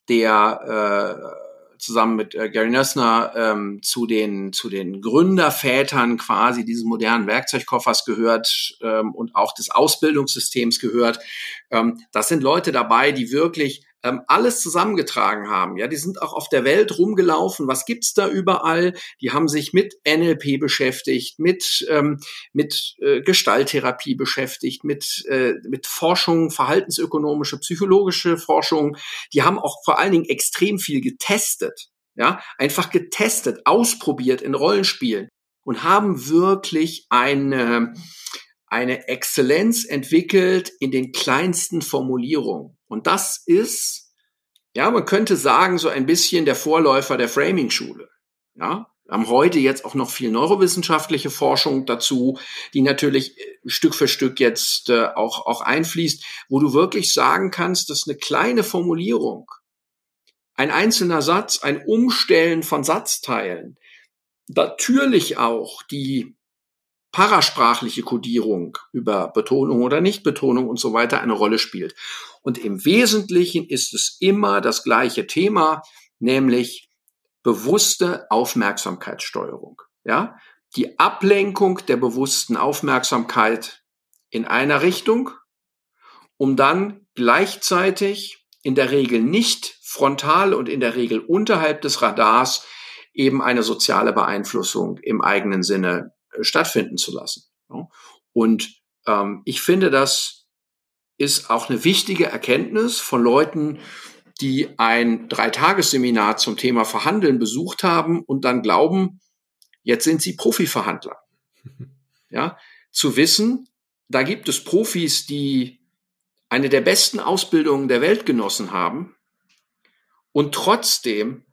der äh, zusammen mit äh, Gary Nössner ähm, zu den zu den Gründervätern quasi dieses modernen Werkzeugkoffers gehört ähm, und auch des Ausbildungssystems gehört. Ähm, das sind Leute dabei, die wirklich ähm, alles zusammengetragen haben. Ja, die sind auch auf der Welt rumgelaufen. Was gibt's da überall? Die haben sich mit NLP beschäftigt, mit ähm, mit äh, Gestalttherapie beschäftigt, mit äh, mit Forschung, verhaltensökonomische, psychologische Forschung. Die haben auch vor allen Dingen extrem viel getestet. Ja, einfach getestet, ausprobiert in Rollenspielen und haben wirklich eine eine Exzellenz entwickelt in den kleinsten Formulierungen. Und das ist, ja, man könnte sagen, so ein bisschen der Vorläufer der Framing-Schule. Ja, wir haben heute jetzt auch noch viel neurowissenschaftliche Forschung dazu, die natürlich äh, Stück für Stück jetzt äh, auch, auch einfließt, wo du wirklich sagen kannst, dass eine kleine Formulierung, ein einzelner Satz, ein Umstellen von Satzteilen, natürlich auch die parasprachliche Kodierung über Betonung oder Nichtbetonung und so weiter eine Rolle spielt. Und im Wesentlichen ist es immer das gleiche Thema, nämlich bewusste Aufmerksamkeitssteuerung. Ja, die Ablenkung der bewussten Aufmerksamkeit in einer Richtung, um dann gleichzeitig in der Regel nicht frontal und in der Regel unterhalb des Radars eben eine soziale Beeinflussung im eigenen Sinne stattfinden zu lassen. Und ähm, ich finde, das ist auch eine wichtige Erkenntnis von Leuten, die ein Dreitagesseminar zum Thema Verhandeln besucht haben und dann glauben, jetzt sind sie Profiverhandler. Ja, zu wissen, da gibt es Profis, die eine der besten Ausbildungen der Welt genossen haben und trotzdem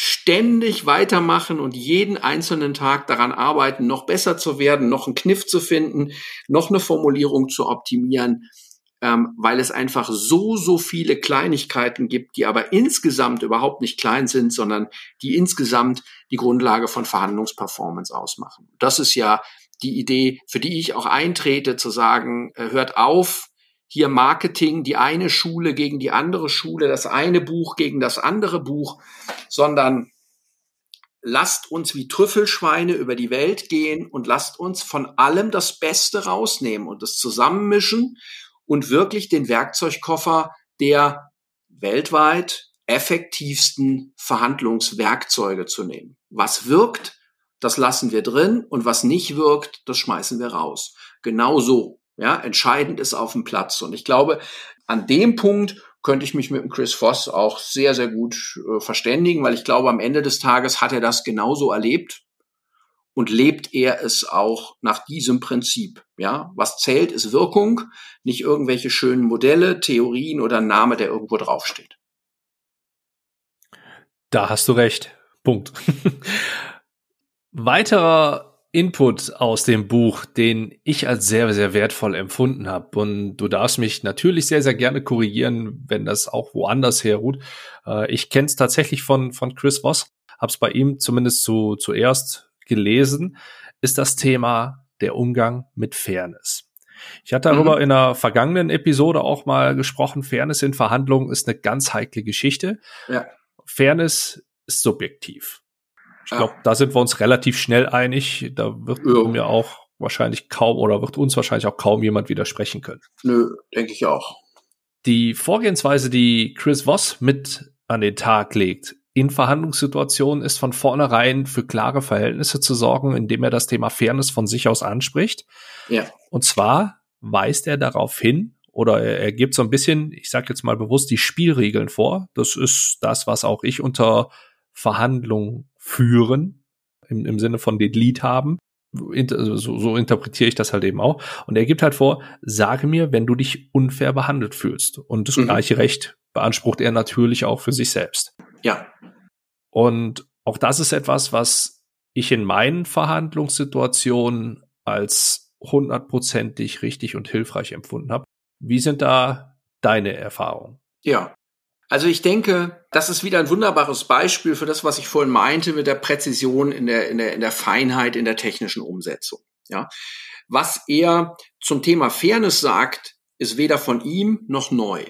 ständig weitermachen und jeden einzelnen Tag daran arbeiten, noch besser zu werden, noch einen Kniff zu finden, noch eine Formulierung zu optimieren, ähm, weil es einfach so, so viele Kleinigkeiten gibt, die aber insgesamt überhaupt nicht klein sind, sondern die insgesamt die Grundlage von Verhandlungsperformance ausmachen. Das ist ja die Idee, für die ich auch eintrete, zu sagen, äh, hört auf, hier Marketing, die eine Schule gegen die andere Schule, das eine Buch gegen das andere Buch, sondern lasst uns wie Trüffelschweine über die Welt gehen und lasst uns von allem das Beste rausnehmen und das zusammenmischen und wirklich den Werkzeugkoffer der weltweit effektivsten Verhandlungswerkzeuge zu nehmen. Was wirkt, das lassen wir drin und was nicht wirkt, das schmeißen wir raus. Genau so. Ja, entscheidend ist auf dem Platz. Und ich glaube, an dem Punkt könnte ich mich mit dem Chris Voss auch sehr, sehr gut äh, verständigen, weil ich glaube, am Ende des Tages hat er das genauso erlebt und lebt er es auch nach diesem Prinzip. Ja, was zählt, ist Wirkung, nicht irgendwelche schönen Modelle, Theorien oder Name, der irgendwo draufsteht. Da hast du recht. Punkt. Weiterer Input aus dem Buch, den ich als sehr, sehr wertvoll empfunden habe. Und du darfst mich natürlich sehr, sehr gerne korrigieren, wenn das auch woanders herruht. Äh, ich kenne es tatsächlich von, von Chris Voss, habe es bei ihm zumindest zu, zuerst gelesen, ist das Thema der Umgang mit Fairness. Ich hatte darüber mhm. in einer vergangenen Episode auch mal gesprochen. Fairness in Verhandlungen ist eine ganz heikle Geschichte. Ja. Fairness ist subjektiv. Ich glaube, da sind wir uns relativ schnell einig. Da wird ja. mir auch wahrscheinlich kaum oder wird uns wahrscheinlich auch kaum jemand widersprechen können. Nö, denke ich auch. Die Vorgehensweise, die Chris Voss mit an den Tag legt, in Verhandlungssituationen ist von vornherein für klare Verhältnisse zu sorgen, indem er das Thema Fairness von sich aus anspricht. Ja. Und zwar weist er darauf hin oder er, er gibt so ein bisschen, ich sage jetzt mal bewusst, die Spielregeln vor. Das ist das, was auch ich unter Verhandlungen führen im, im Sinne von den Lied haben. Also so, so interpretiere ich das halt eben auch. Und er gibt halt vor, sage mir, wenn du dich unfair behandelt fühlst. Und das mhm. gleiche Recht beansprucht er natürlich auch für sich selbst. Ja. Und auch das ist etwas, was ich in meinen Verhandlungssituationen als hundertprozentig richtig und hilfreich empfunden habe. Wie sind da deine Erfahrungen? Ja. Also ich denke, das ist wieder ein wunderbares Beispiel für das, was ich vorhin meinte mit der Präzision in der, in der, in der Feinheit in der technischen Umsetzung. Ja. Was er zum Thema Fairness sagt, ist weder von ihm noch neu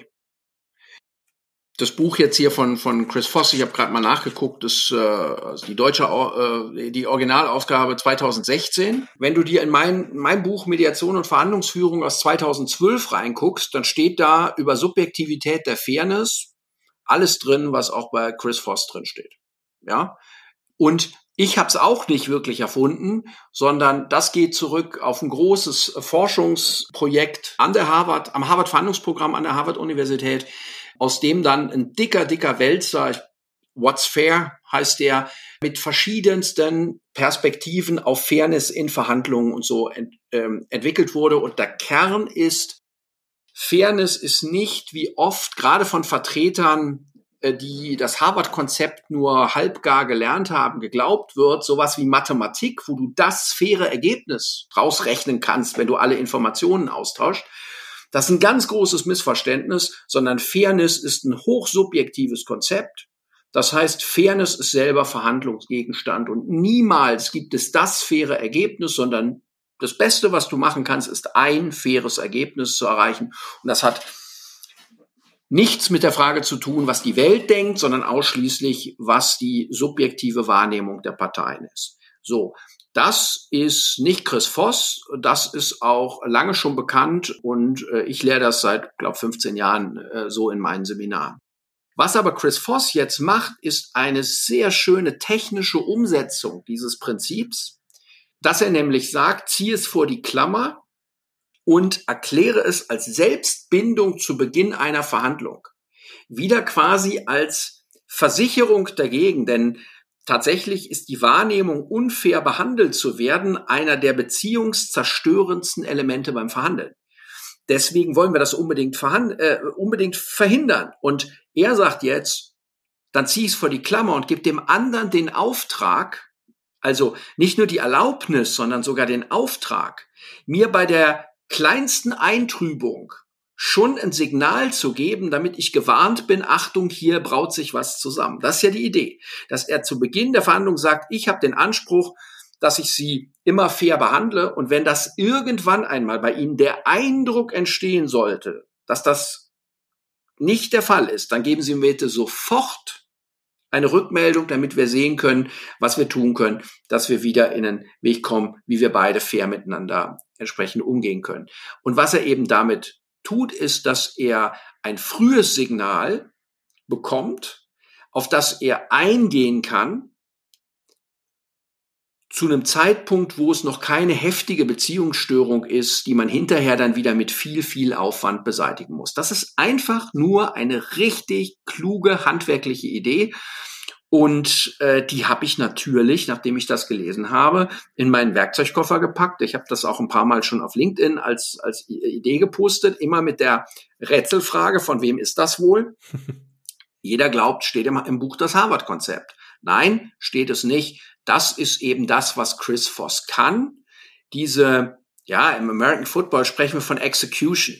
das Buch jetzt hier von von Chris Voss, ich habe gerade mal nachgeguckt, ist äh, also die deutsche äh, die Originalausgabe 2016. Wenn du dir in mein mein Buch Mediation und Verhandlungsführung aus 2012 reinguckst, dann steht da über Subjektivität der Fairness alles drin, was auch bei Chris Voss drin steht. Ja? Und ich habe es auch nicht wirklich erfunden, sondern das geht zurück auf ein großes Forschungsprojekt an der Harvard, am Harvard Verhandlungsprogramm an der Harvard Universität aus dem dann ein dicker, dicker Wälzer, What's Fair heißt der, mit verschiedensten Perspektiven auf Fairness in Verhandlungen und so ent, ähm, entwickelt wurde. Und der Kern ist, Fairness ist nicht wie oft, gerade von Vertretern, äh, die das Harvard-Konzept nur halbgar gelernt haben, geglaubt wird, sowas wie Mathematik, wo du das faire Ergebnis rausrechnen kannst, wenn du alle Informationen austauscht, das ist ein ganz großes Missverständnis, sondern Fairness ist ein hochsubjektives Konzept. Das heißt, Fairness ist selber Verhandlungsgegenstand und niemals gibt es das faire Ergebnis, sondern das Beste, was du machen kannst, ist ein faires Ergebnis zu erreichen. Und das hat nichts mit der Frage zu tun, was die Welt denkt, sondern ausschließlich, was die subjektive Wahrnehmung der Parteien ist. So, das ist nicht Chris Voss, das ist auch lange schon bekannt und äh, ich lehre das seit, glaube 15 Jahren äh, so in meinen Seminaren. Was aber Chris Voss jetzt macht, ist eine sehr schöne technische Umsetzung dieses Prinzips dass er nämlich sagt, zieh es vor die Klammer und erkläre es als Selbstbindung zu Beginn einer Verhandlung. Wieder quasi als Versicherung dagegen, denn tatsächlich ist die Wahrnehmung, unfair behandelt zu werden, einer der beziehungszerstörendsten Elemente beim Verhandeln. Deswegen wollen wir das unbedingt, äh, unbedingt verhindern. Und er sagt jetzt, dann zieh es vor die Klammer und gib dem anderen den Auftrag, also nicht nur die Erlaubnis, sondern sogar den Auftrag, mir bei der kleinsten Eintrübung schon ein Signal zu geben, damit ich gewarnt bin, Achtung, hier braut sich was zusammen. Das ist ja die Idee, dass er zu Beginn der Verhandlung sagt, ich habe den Anspruch, dass ich sie immer fair behandle und wenn das irgendwann einmal bei Ihnen der Eindruck entstehen sollte, dass das nicht der Fall ist, dann geben Sie mir bitte sofort eine Rückmeldung, damit wir sehen können, was wir tun können, dass wir wieder in einen Weg kommen, wie wir beide fair miteinander entsprechend umgehen können. Und was er eben damit tut, ist, dass er ein frühes Signal bekommt, auf das er eingehen kann, zu einem Zeitpunkt, wo es noch keine heftige Beziehungsstörung ist, die man hinterher dann wieder mit viel, viel Aufwand beseitigen muss. Das ist einfach nur eine richtig kluge handwerkliche Idee. Und äh, die habe ich natürlich, nachdem ich das gelesen habe, in meinen Werkzeugkoffer gepackt. Ich habe das auch ein paar Mal schon auf LinkedIn als, als Idee gepostet, immer mit der Rätselfrage, von wem ist das wohl? Jeder glaubt, steht immer im Buch das Harvard-Konzept. Nein, steht es nicht. Das ist eben das, was Chris Voss kann. Diese, ja, im American Football sprechen wir von Execution.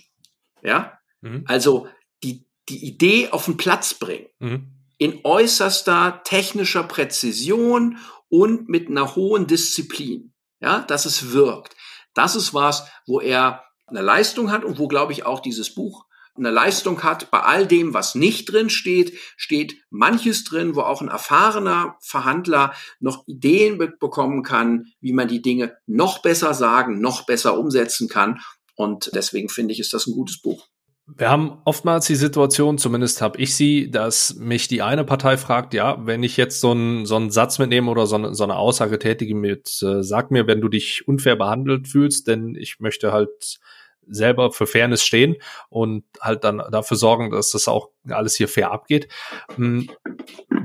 Ja, mhm. also die, die Idee auf den Platz bringen. Mhm in äußerster technischer Präzision und mit einer hohen Disziplin, ja, dass es wirkt. Das ist was, wo er eine Leistung hat und wo, glaube ich, auch dieses Buch eine Leistung hat. Bei all dem, was nicht drin steht, steht manches drin, wo auch ein erfahrener Verhandler noch Ideen bekommen kann, wie man die Dinge noch besser sagen, noch besser umsetzen kann. Und deswegen finde ich, ist das ein gutes Buch. Wir haben oftmals die Situation, zumindest habe ich sie, dass mich die eine Partei fragt, ja, wenn ich jetzt so einen, so einen Satz mitnehme oder so eine, so eine Aussage tätige mit, äh, sag mir, wenn du dich unfair behandelt fühlst, denn ich möchte halt selber für Fairness stehen und halt dann dafür sorgen, dass das auch alles hier fair abgeht. Hm,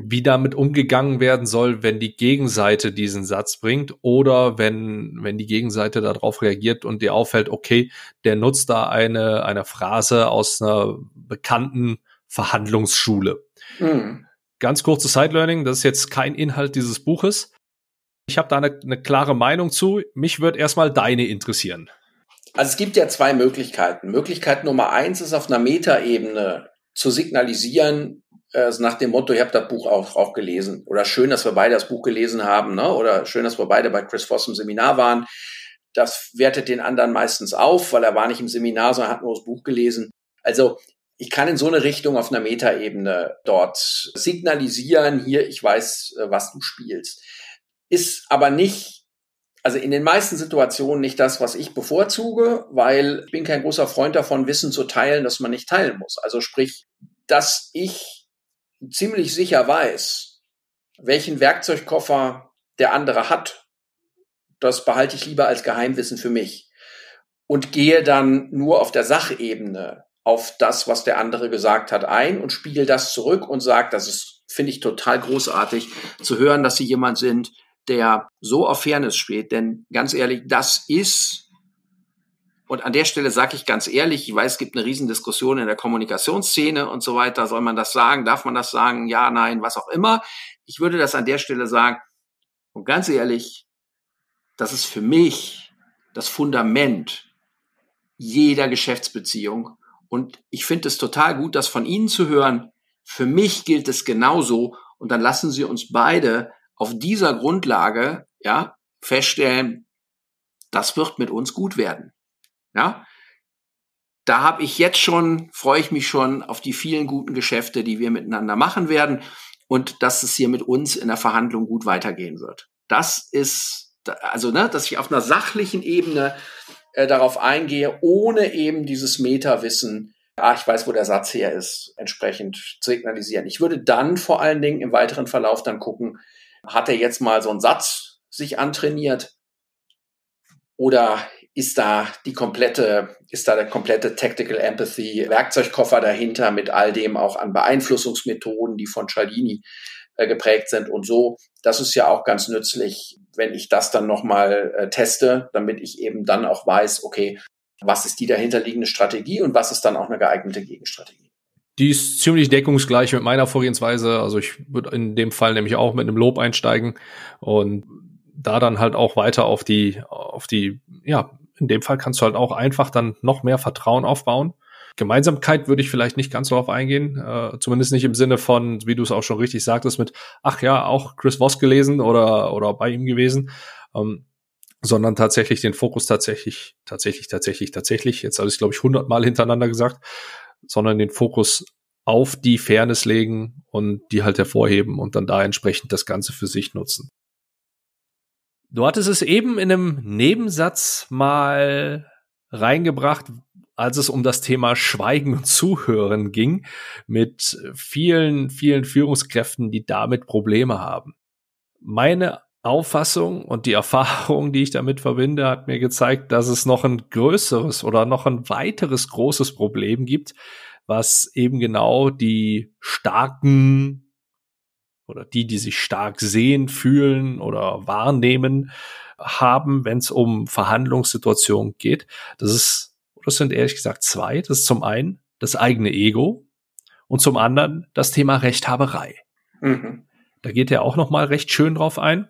wie damit umgegangen werden soll, wenn die Gegenseite diesen Satz bringt oder wenn, wenn die Gegenseite darauf reagiert und dir auffällt, okay, der nutzt da eine, eine Phrase aus einer bekannten Verhandlungsschule. Mhm. Ganz kurzes Side-Learning, das ist jetzt kein Inhalt dieses Buches. Ich habe da eine, eine klare Meinung zu. Mich würde erstmal deine interessieren. Also es gibt ja zwei Möglichkeiten. Möglichkeit Nummer eins ist auf einer Metaebene zu signalisieren, äh, nach dem Motto, ich habe das Buch auch, auch gelesen. Oder schön, dass wir beide das Buch gelesen haben. Ne? Oder schön, dass wir beide bei Chris Voss im Seminar waren. Das wertet den anderen meistens auf, weil er war nicht im Seminar, sondern hat nur das Buch gelesen. Also ich kann in so eine Richtung auf einer Metaebene dort signalisieren, hier, ich weiß, äh, was du spielst. Ist aber nicht also in den meisten Situationen nicht das, was ich bevorzuge, weil ich bin kein großer Freund davon, Wissen zu teilen, das man nicht teilen muss. Also sprich, dass ich ziemlich sicher weiß, welchen Werkzeugkoffer der andere hat, das behalte ich lieber als Geheimwissen für mich und gehe dann nur auf der Sachebene auf das, was der andere gesagt hat, ein und spiegel das zurück und sage, das ist, finde ich total großartig zu hören, dass Sie jemand sind, der so auf Fairness steht. Denn ganz ehrlich, das ist, und an der Stelle sage ich ganz ehrlich, ich weiß, es gibt eine Riesendiskussion in der Kommunikationsszene und so weiter. Soll man das sagen? Darf man das sagen? Ja, nein, was auch immer. Ich würde das an der Stelle sagen. Und ganz ehrlich, das ist für mich das Fundament jeder Geschäftsbeziehung. Und ich finde es total gut, das von Ihnen zu hören. Für mich gilt es genauso. Und dann lassen Sie uns beide auf dieser Grundlage, ja, feststellen, das wird mit uns gut werden. Ja, da habe ich jetzt schon, freue ich mich schon auf die vielen guten Geschäfte, die wir miteinander machen werden und dass es hier mit uns in der Verhandlung gut weitergehen wird. Das ist, also, ne, dass ich auf einer sachlichen Ebene äh, darauf eingehe, ohne eben dieses Meta-Wissen, ah, ich weiß, wo der Satz her ist, entsprechend zu signalisieren. Ich würde dann vor allen Dingen im weiteren Verlauf dann gucken, hat er jetzt mal so einen Satz sich antrainiert Oder ist da die komplette, ist da der komplette Tactical Empathy Werkzeugkoffer dahinter mit all dem auch an Beeinflussungsmethoden, die von Cialdini äh, geprägt sind und so. Das ist ja auch ganz nützlich, wenn ich das dann nochmal äh, teste, damit ich eben dann auch weiß, okay, was ist die dahinterliegende Strategie und was ist dann auch eine geeignete Gegenstrategie. Die ist ziemlich deckungsgleich mit meiner Vorgehensweise. Also ich würde in dem Fall nämlich auch mit einem Lob einsteigen und da dann halt auch weiter auf die, auf die, ja, in dem Fall kannst du halt auch einfach dann noch mehr Vertrauen aufbauen. Gemeinsamkeit würde ich vielleicht nicht ganz darauf eingehen, äh, zumindest nicht im Sinne von, wie du es auch schon richtig sagtest, mit, ach ja, auch Chris Voss gelesen oder, oder bei ihm gewesen, ähm, sondern tatsächlich den Fokus tatsächlich, tatsächlich, tatsächlich, tatsächlich, jetzt habe ich glaube ich hundertmal hintereinander gesagt, sondern den Fokus auf die Fairness legen und die halt hervorheben und dann da entsprechend das Ganze für sich nutzen. Du hattest es eben in einem Nebensatz mal reingebracht, als es um das Thema Schweigen und Zuhören ging, mit vielen, vielen Führungskräften, die damit Probleme haben. Meine Auffassung und die Erfahrung, die ich damit verbinde, hat mir gezeigt, dass es noch ein größeres oder noch ein weiteres großes Problem gibt, was eben genau die starken oder die, die sich stark sehen, fühlen oder wahrnehmen, haben, wenn es um Verhandlungssituationen geht. Das ist, das sind ehrlich gesagt zwei. Das ist zum einen das eigene Ego und zum anderen das Thema Rechthaberei. Mhm. Da geht er auch noch mal recht schön drauf ein.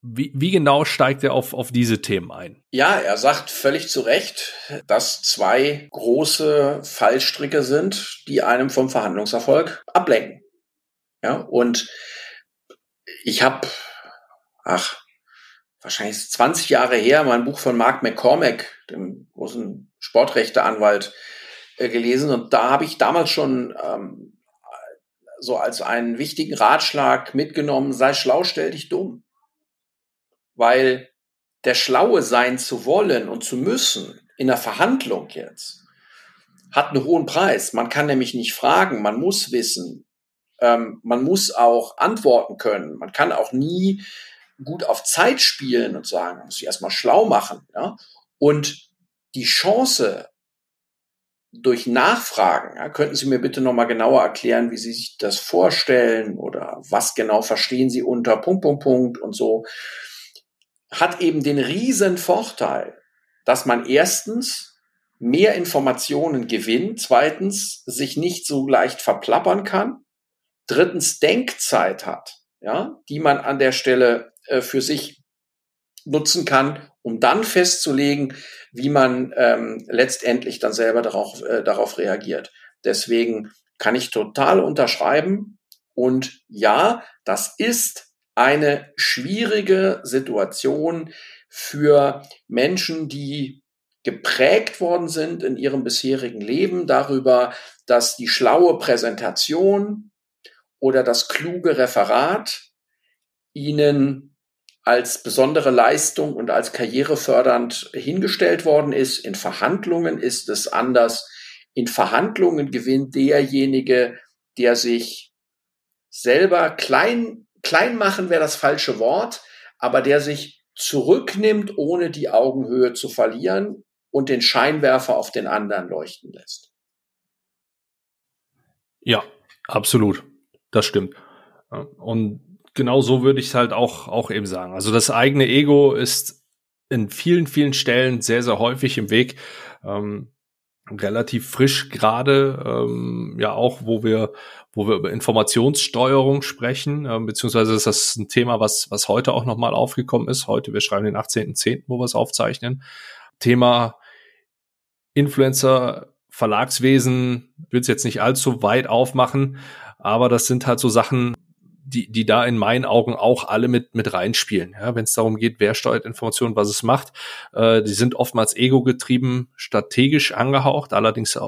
Wie, wie genau steigt er auf, auf diese Themen ein? Ja, er sagt völlig zu Recht, dass zwei große Fallstricke sind, die einem vom Verhandlungserfolg ablenken. Ja, und ich habe, ach, wahrscheinlich 20 Jahre her, mein Buch von Mark McCormack, dem großen Sportrechteanwalt, äh, gelesen. Und da habe ich damals schon ähm, so als einen wichtigen Ratschlag mitgenommen, sei schlau, stell dich dumm. Weil der Schlaue sein zu wollen und zu müssen in der Verhandlung jetzt hat einen hohen Preis. Man kann nämlich nicht fragen, man muss wissen, ähm, man muss auch antworten können. Man kann auch nie gut auf Zeit spielen und sagen, man muss sich erstmal schlau machen. Ja? Und die Chance durch Nachfragen, ja, könnten Sie mir bitte nochmal genauer erklären, wie Sie sich das vorstellen oder was genau verstehen Sie unter Punkt, Punkt, Punkt und so, hat eben den riesen Vorteil, dass man erstens mehr Informationen gewinnt, zweitens sich nicht so leicht verplappern kann drittens Denkzeit hat, ja, die man an der Stelle äh, für sich nutzen kann, um dann festzulegen, wie man ähm, letztendlich dann selber darauf, äh, darauf reagiert. Deswegen kann ich total unterschreiben. Und ja, das ist eine schwierige Situation für Menschen, die geprägt worden sind in ihrem bisherigen Leben darüber, dass die schlaue Präsentation oder das kluge Referat ihnen als besondere Leistung und als karrierefördernd hingestellt worden ist. In Verhandlungen ist es anders. In Verhandlungen gewinnt derjenige, der sich selber klein, klein machen wäre das falsche Wort, aber der sich zurücknimmt, ohne die Augenhöhe zu verlieren und den Scheinwerfer auf den anderen leuchten lässt. Ja, absolut. Das stimmt. Und genau so würde ich es halt auch, auch eben sagen. Also das eigene Ego ist in vielen, vielen Stellen sehr, sehr häufig im Weg. Ähm, relativ frisch gerade, ähm, ja auch, wo wir, wo wir über Informationssteuerung sprechen, ähm, beziehungsweise ist das ein Thema, was, was heute auch nochmal aufgekommen ist. Heute, wir schreiben den 18.10., wo wir es aufzeichnen. Thema Influencer, Verlagswesen, will es jetzt nicht allzu weit aufmachen, aber das sind halt so Sachen, die, die da in meinen Augen auch alle mit, mit reinspielen. Ja, wenn es darum geht, wer steuert Informationen, was es macht. Äh, die sind oftmals ego-getrieben, strategisch angehaucht, allerdings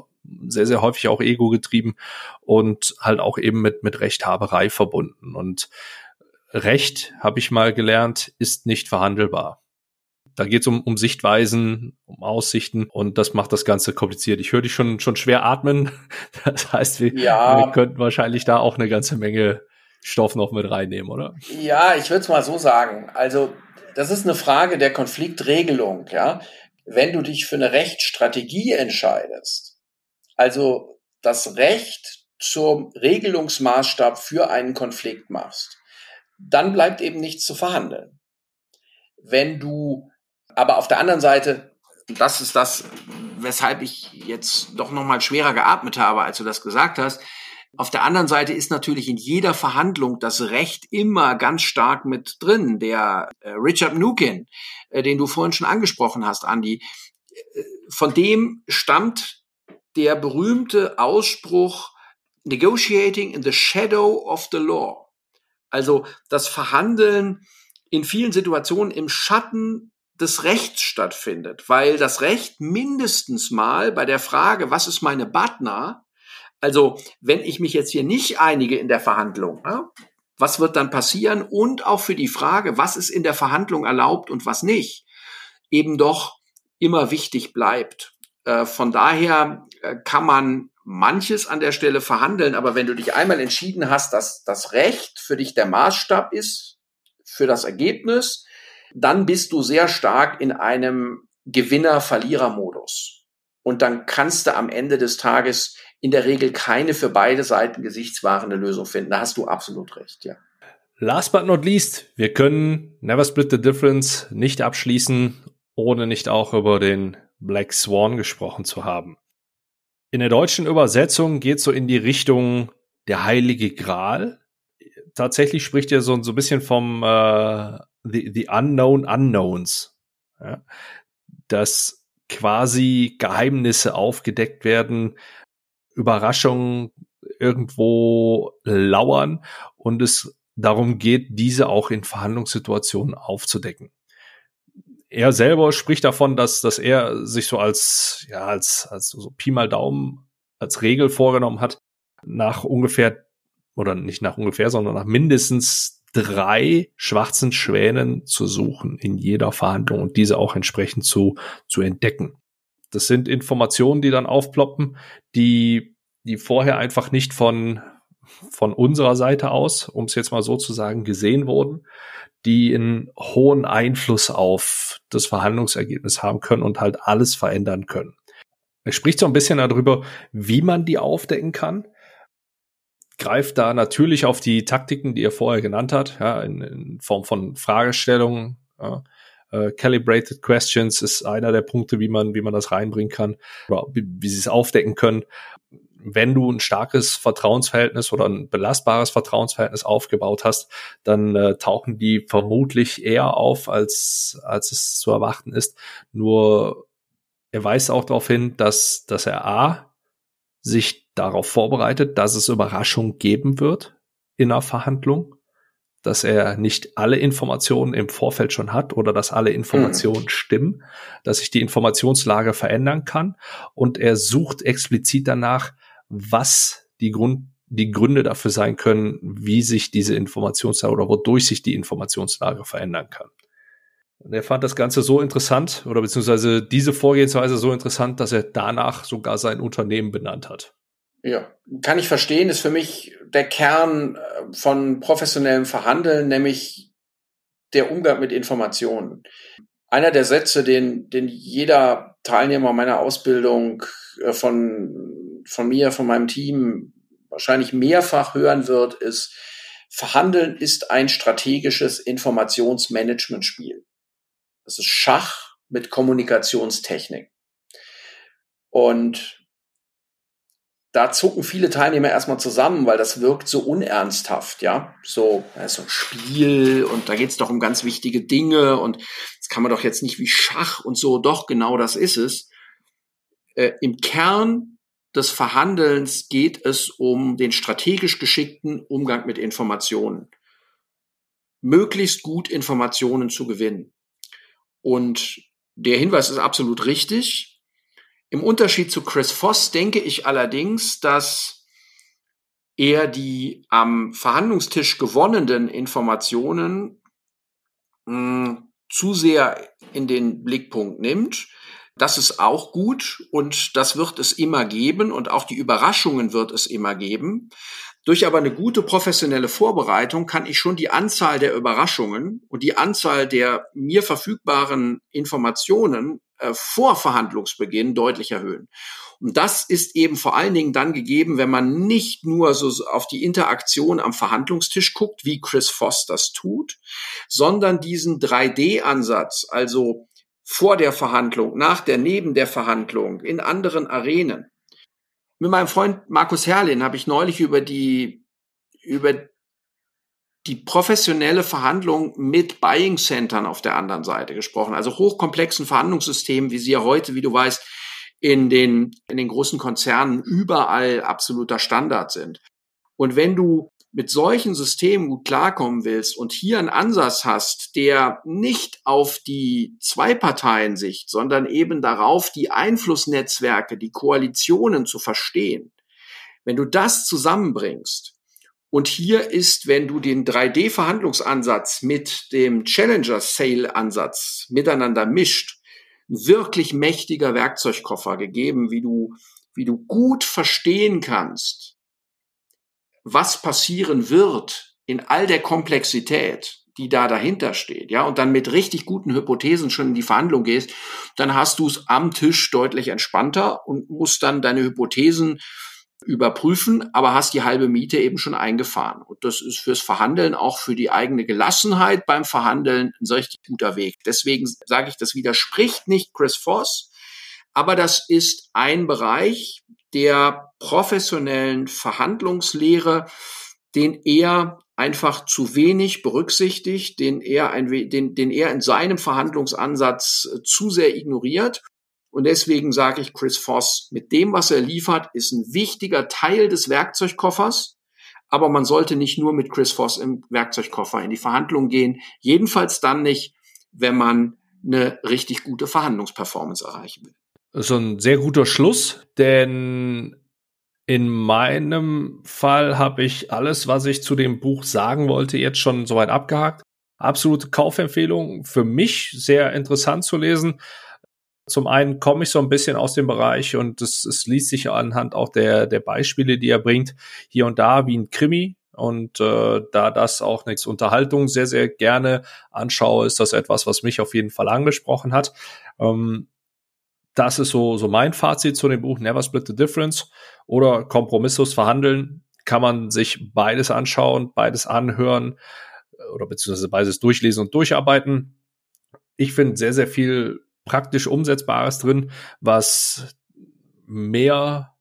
sehr, sehr häufig auch ego-getrieben und halt auch eben mit, mit Rechthaberei verbunden. Und Recht, habe ich mal gelernt, ist nicht verhandelbar. Da geht es um, um Sichtweisen, um Aussichten und das macht das Ganze kompliziert. Ich höre dich schon, schon schwer atmen. Das heißt, wir, ja. wir könnten wahrscheinlich da auch eine ganze Menge Stoff noch mit reinnehmen, oder? Ja, ich würde es mal so sagen. Also das ist eine Frage der Konfliktregelung, ja. Wenn du dich für eine Rechtsstrategie entscheidest, also das Recht zum Regelungsmaßstab für einen Konflikt machst, dann bleibt eben nichts zu verhandeln. Wenn du aber auf der anderen Seite, das ist das, weshalb ich jetzt doch noch mal schwerer geatmet habe, als du das gesagt hast, auf der anderen Seite ist natürlich in jeder Verhandlung das Recht immer ganz stark mit drin. Der äh, Richard Nukin, äh, den du vorhin schon angesprochen hast, Andy, äh, von dem stammt der berühmte Ausspruch Negotiating in the shadow of the law. Also das Verhandeln in vielen Situationen im Schatten des Rechts stattfindet, weil das Recht mindestens mal bei der Frage, was ist meine Partner, also wenn ich mich jetzt hier nicht einige in der Verhandlung, ne, was wird dann passieren? Und auch für die Frage, was ist in der Verhandlung erlaubt und was nicht, eben doch immer wichtig bleibt. Äh, von daher äh, kann man manches an der Stelle verhandeln, aber wenn du dich einmal entschieden hast, dass das Recht für dich der Maßstab ist für das Ergebnis, dann bist du sehr stark in einem Gewinner-Verlierer-Modus. Und dann kannst du am Ende des Tages in der Regel keine für beide Seiten gesichtswahrende Lösung finden. Da hast du absolut recht, ja. Last but not least, wir können Never Split the Difference nicht abschließen, ohne nicht auch über den Black Swan gesprochen zu haben. In der deutschen Übersetzung geht so in die Richtung der heilige Gral. Tatsächlich spricht er so, so ein bisschen vom äh, the, the Unknown Unknowns. Ja? Dass quasi Geheimnisse aufgedeckt werden, Überraschungen irgendwo lauern und es darum geht, diese auch in Verhandlungssituationen aufzudecken. Er selber spricht davon, dass, dass er sich so als, ja, als, als so Pi mal Daumen als Regel vorgenommen hat, nach ungefähr, oder nicht nach ungefähr, sondern nach mindestens drei schwarzen Schwänen zu suchen in jeder Verhandlung und diese auch entsprechend zu, zu entdecken. Das sind Informationen, die dann aufploppen, die, die vorher einfach nicht von, von unserer Seite aus, um es jetzt mal so zu sagen, gesehen wurden, die einen hohen Einfluss auf das Verhandlungsergebnis haben können und halt alles verändern können. Er spricht so ein bisschen darüber, wie man die aufdecken kann, greift da natürlich auf die Taktiken, die er vorher genannt hat, ja, in, in Form von Fragestellungen, ja, Uh, calibrated Questions ist einer der Punkte, wie man, wie man das reinbringen kann wie, wie sie es aufdecken können. Wenn du ein starkes Vertrauensverhältnis oder ein belastbares Vertrauensverhältnis aufgebaut hast, dann äh, tauchen die vermutlich eher auf, als, als es zu erwarten ist. Nur er weist auch darauf hin, dass, dass er A, sich darauf vorbereitet, dass es Überraschungen geben wird in einer Verhandlung dass er nicht alle Informationen im Vorfeld schon hat oder dass alle Informationen mhm. stimmen, dass sich die Informationslage verändern kann und er sucht explizit danach, was die Grund die Gründe dafür sein können, wie sich diese Informationslage oder wodurch sich die Informationslage verändern kann. Und er fand das Ganze so interessant oder beziehungsweise diese Vorgehensweise so interessant, dass er danach sogar sein Unternehmen benannt hat. Ja, kann ich verstehen, ist für mich der Kern äh, von professionellem Verhandeln, nämlich der Umgang mit Informationen. Einer der Sätze, den, den jeder Teilnehmer meiner Ausbildung äh, von, von mir, von meinem Team wahrscheinlich mehrfach hören wird, ist, Verhandeln ist ein strategisches Informationsmanagementspiel. Das ist Schach mit Kommunikationstechnik. Und da zucken viele Teilnehmer erstmal zusammen, weil das wirkt so unernsthaft, ja. So, das ist so ein Spiel und da geht's doch um ganz wichtige Dinge und das kann man doch jetzt nicht wie Schach und so, doch, genau das ist es. Äh, Im Kern des Verhandelns geht es um den strategisch geschickten Umgang mit Informationen. Möglichst gut Informationen zu gewinnen. Und der Hinweis ist absolut richtig. Im Unterschied zu Chris Voss denke ich allerdings, dass er die am Verhandlungstisch gewonnenen Informationen mh, hm, zu sehr in den Blickpunkt nimmt. Das ist auch gut und das wird es immer geben und auch die Überraschungen wird es immer geben. Durch aber eine gute professionelle Vorbereitung kann ich schon die Anzahl der Überraschungen und die Anzahl der mir verfügbaren Informationen äh, vor Verhandlungsbeginn deutlich erhöhen. Und das ist eben vor allen Dingen dann gegeben, wenn man nicht nur so auf die Interaktion am Verhandlungstisch guckt, wie Chris Voss das tut, sondern diesen 3D-Ansatz, also vor der Verhandlung, nach der, neben der Verhandlung, in anderen Arenen. Mit meinem Freund Markus Herrlin habe ich neulich über die, über die professionelle Verhandlung mit Buying Centern auf der anderen Seite gesprochen, also hochkomplexen Verhandlungssystemen, wie sie ja heute, wie du weißt, in den, in den großen Konzernen überall absoluter Standard sind. Und wenn du mit solchen Systemen gut klarkommen willst und hier einen Ansatz hast, der nicht auf die Zwei-Parteien-Sicht, sondern eben darauf, die Einflussnetzwerke, die Koalitionen zu verstehen, wenn du das zusammenbringst, und hier ist, wenn du den 3D-Verhandlungsansatz mit dem Challenger-Sale-Ansatz miteinander mischt, ein wirklich mächtiger Werkzeugkoffer gegeben, wie du, wie du gut verstehen kannst, was passieren wird in all der Komplexität, die da dahinter steht, ja, und dann mit richtig guten Hypothesen schon in die Verhandlung gehst, dann hast du es am Tisch deutlich entspannter und musst dann deine Hypothesen überprüfen, aber hast die halbe Miete eben schon eingefahren. Und das ist fürs Verhandeln, auch für die eigene Gelassenheit beim Verhandeln ein richtig guter Weg. Deswegen sage ich, das widerspricht nicht Chris Voss, aber das ist ein Bereich, der professionellen Verhandlungslehre, den er einfach zu wenig berücksichtigt, den er, ein, den, den er in seinem Verhandlungsansatz äh, zu sehr ignoriert. Und deswegen sage ich, Chris Voss, mit dem, was er liefert, ist ein wichtiger Teil des Werkzeugkoffers. Aber man sollte nicht nur mit Chris Voss im Werkzeugkoffer in die Verhandlungen gehen. Jedenfalls dann nicht, wenn man eine richtig gute Verhandlungsperformance erreichen will so ein sehr guter Schluss, denn in meinem Fall habe ich alles, was ich zu dem Buch sagen wollte, jetzt schon soweit abgehakt. Absolute Kaufempfehlung, für mich sehr interessant zu lesen. Zum einen komme ich so ein bisschen aus dem Bereich und es, es liest sich anhand auch der, der Beispiele, die er bringt, hier und da wie ein Krimi. Und äh, da das auch eine Unterhaltung sehr, sehr gerne anschaue, ist das etwas, was mich auf jeden Fall angesprochen hat. Ähm, das ist so, so mein Fazit zu dem Buch Never Split the Difference oder Kompromisslos verhandeln. Kann man sich beides anschauen, beides anhören oder beziehungsweise beides durchlesen und durcharbeiten. Ich finde sehr, sehr viel praktisch Umsetzbares drin, was mehr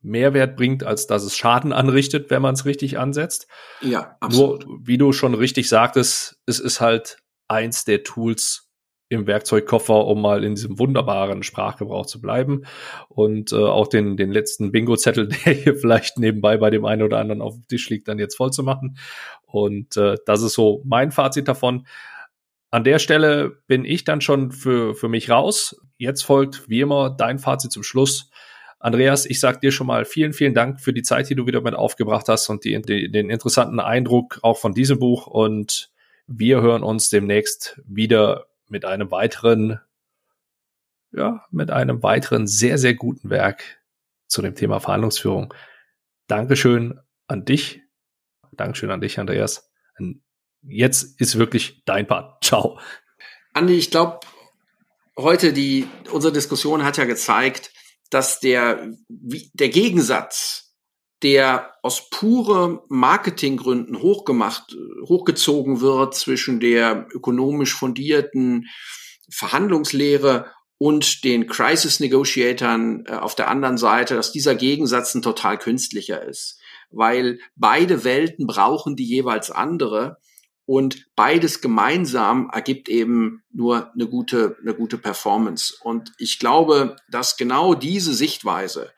Mehrwert bringt, als dass es Schaden anrichtet, wenn man es richtig ansetzt. Ja, absolut. Nur, wie du schon richtig sagtest, es ist halt eins der Tools, im Werkzeugkoffer, um mal in diesem wunderbaren Sprachgebrauch zu bleiben. Und äh, auch den, den letzten Bingo-Zettel, der hier vielleicht nebenbei bei dem einen oder anderen auf dem Tisch liegt, dann jetzt voll zu machen. Und äh, das ist so mein Fazit davon. An der Stelle bin ich dann schon für, für mich raus. Jetzt folgt wie immer dein Fazit zum Schluss. Andreas, ich sag dir schon mal vielen, vielen Dank für die Zeit, die du wieder mit aufgebracht hast und die, die, den interessanten Eindruck auch von diesem Buch. Und wir hören uns demnächst wieder mit einem weiteren, ja, mit einem weiteren sehr, sehr guten Werk zu dem Thema Verhandlungsführung. Dankeschön an dich. Dankeschön an dich, Andreas. Jetzt ist wirklich dein Part. Ciao. Andi, ich glaube, heute die, unsere Diskussion hat ja gezeigt, dass der, der Gegensatz der aus pure Marketinggründen hochgemacht, hochgezogen wird zwischen der ökonomisch fundierten Verhandlungslehre und den Crisis Negotiatoren äh, auf der anderen Seite, dass dieser Gegensatz ein total künstlicher ist, weil beide Welten brauchen die jeweils andere und beides gemeinsam ergibt eben nur eine gute, eine gute Performance. Und ich glaube, dass genau diese Sichtweise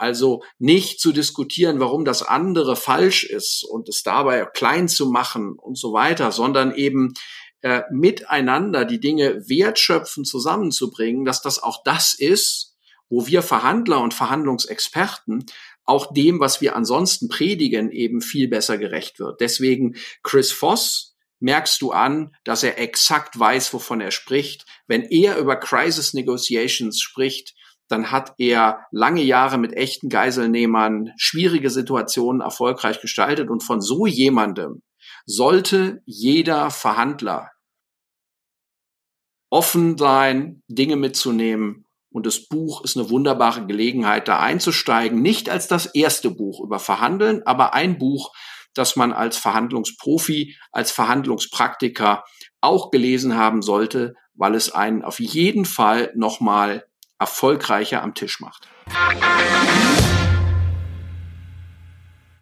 also nicht zu diskutieren, warum das andere falsch ist und es dabei klein zu machen und so weiter, sondern eben äh, miteinander die Dinge wertschöpfen zusammenzubringen, dass das auch das ist, wo wir Verhandler und Verhandlungsexperten auch dem, was wir ansonsten predigen, eben viel besser gerecht wird. Deswegen Chris Voss merkst du an, dass er exakt weiß, wovon er spricht. Wenn er über Crisis Negotiations spricht, dann hat er lange Jahre mit echten Geiselnehmern schwierige Situationen erfolgreich gestaltet und von so jemandem sollte jeder Verhandler offen sein, Dinge mitzunehmen. Und das Buch ist eine wunderbare Gelegenheit, da einzusteigen. Nicht als das erste Buch über Verhandeln, aber ein Buch, das man als Verhandlungsprofi, als Verhandlungspraktiker auch gelesen haben sollte, weil es einen auf jeden Fall nochmal erfolgreicher am Tisch macht.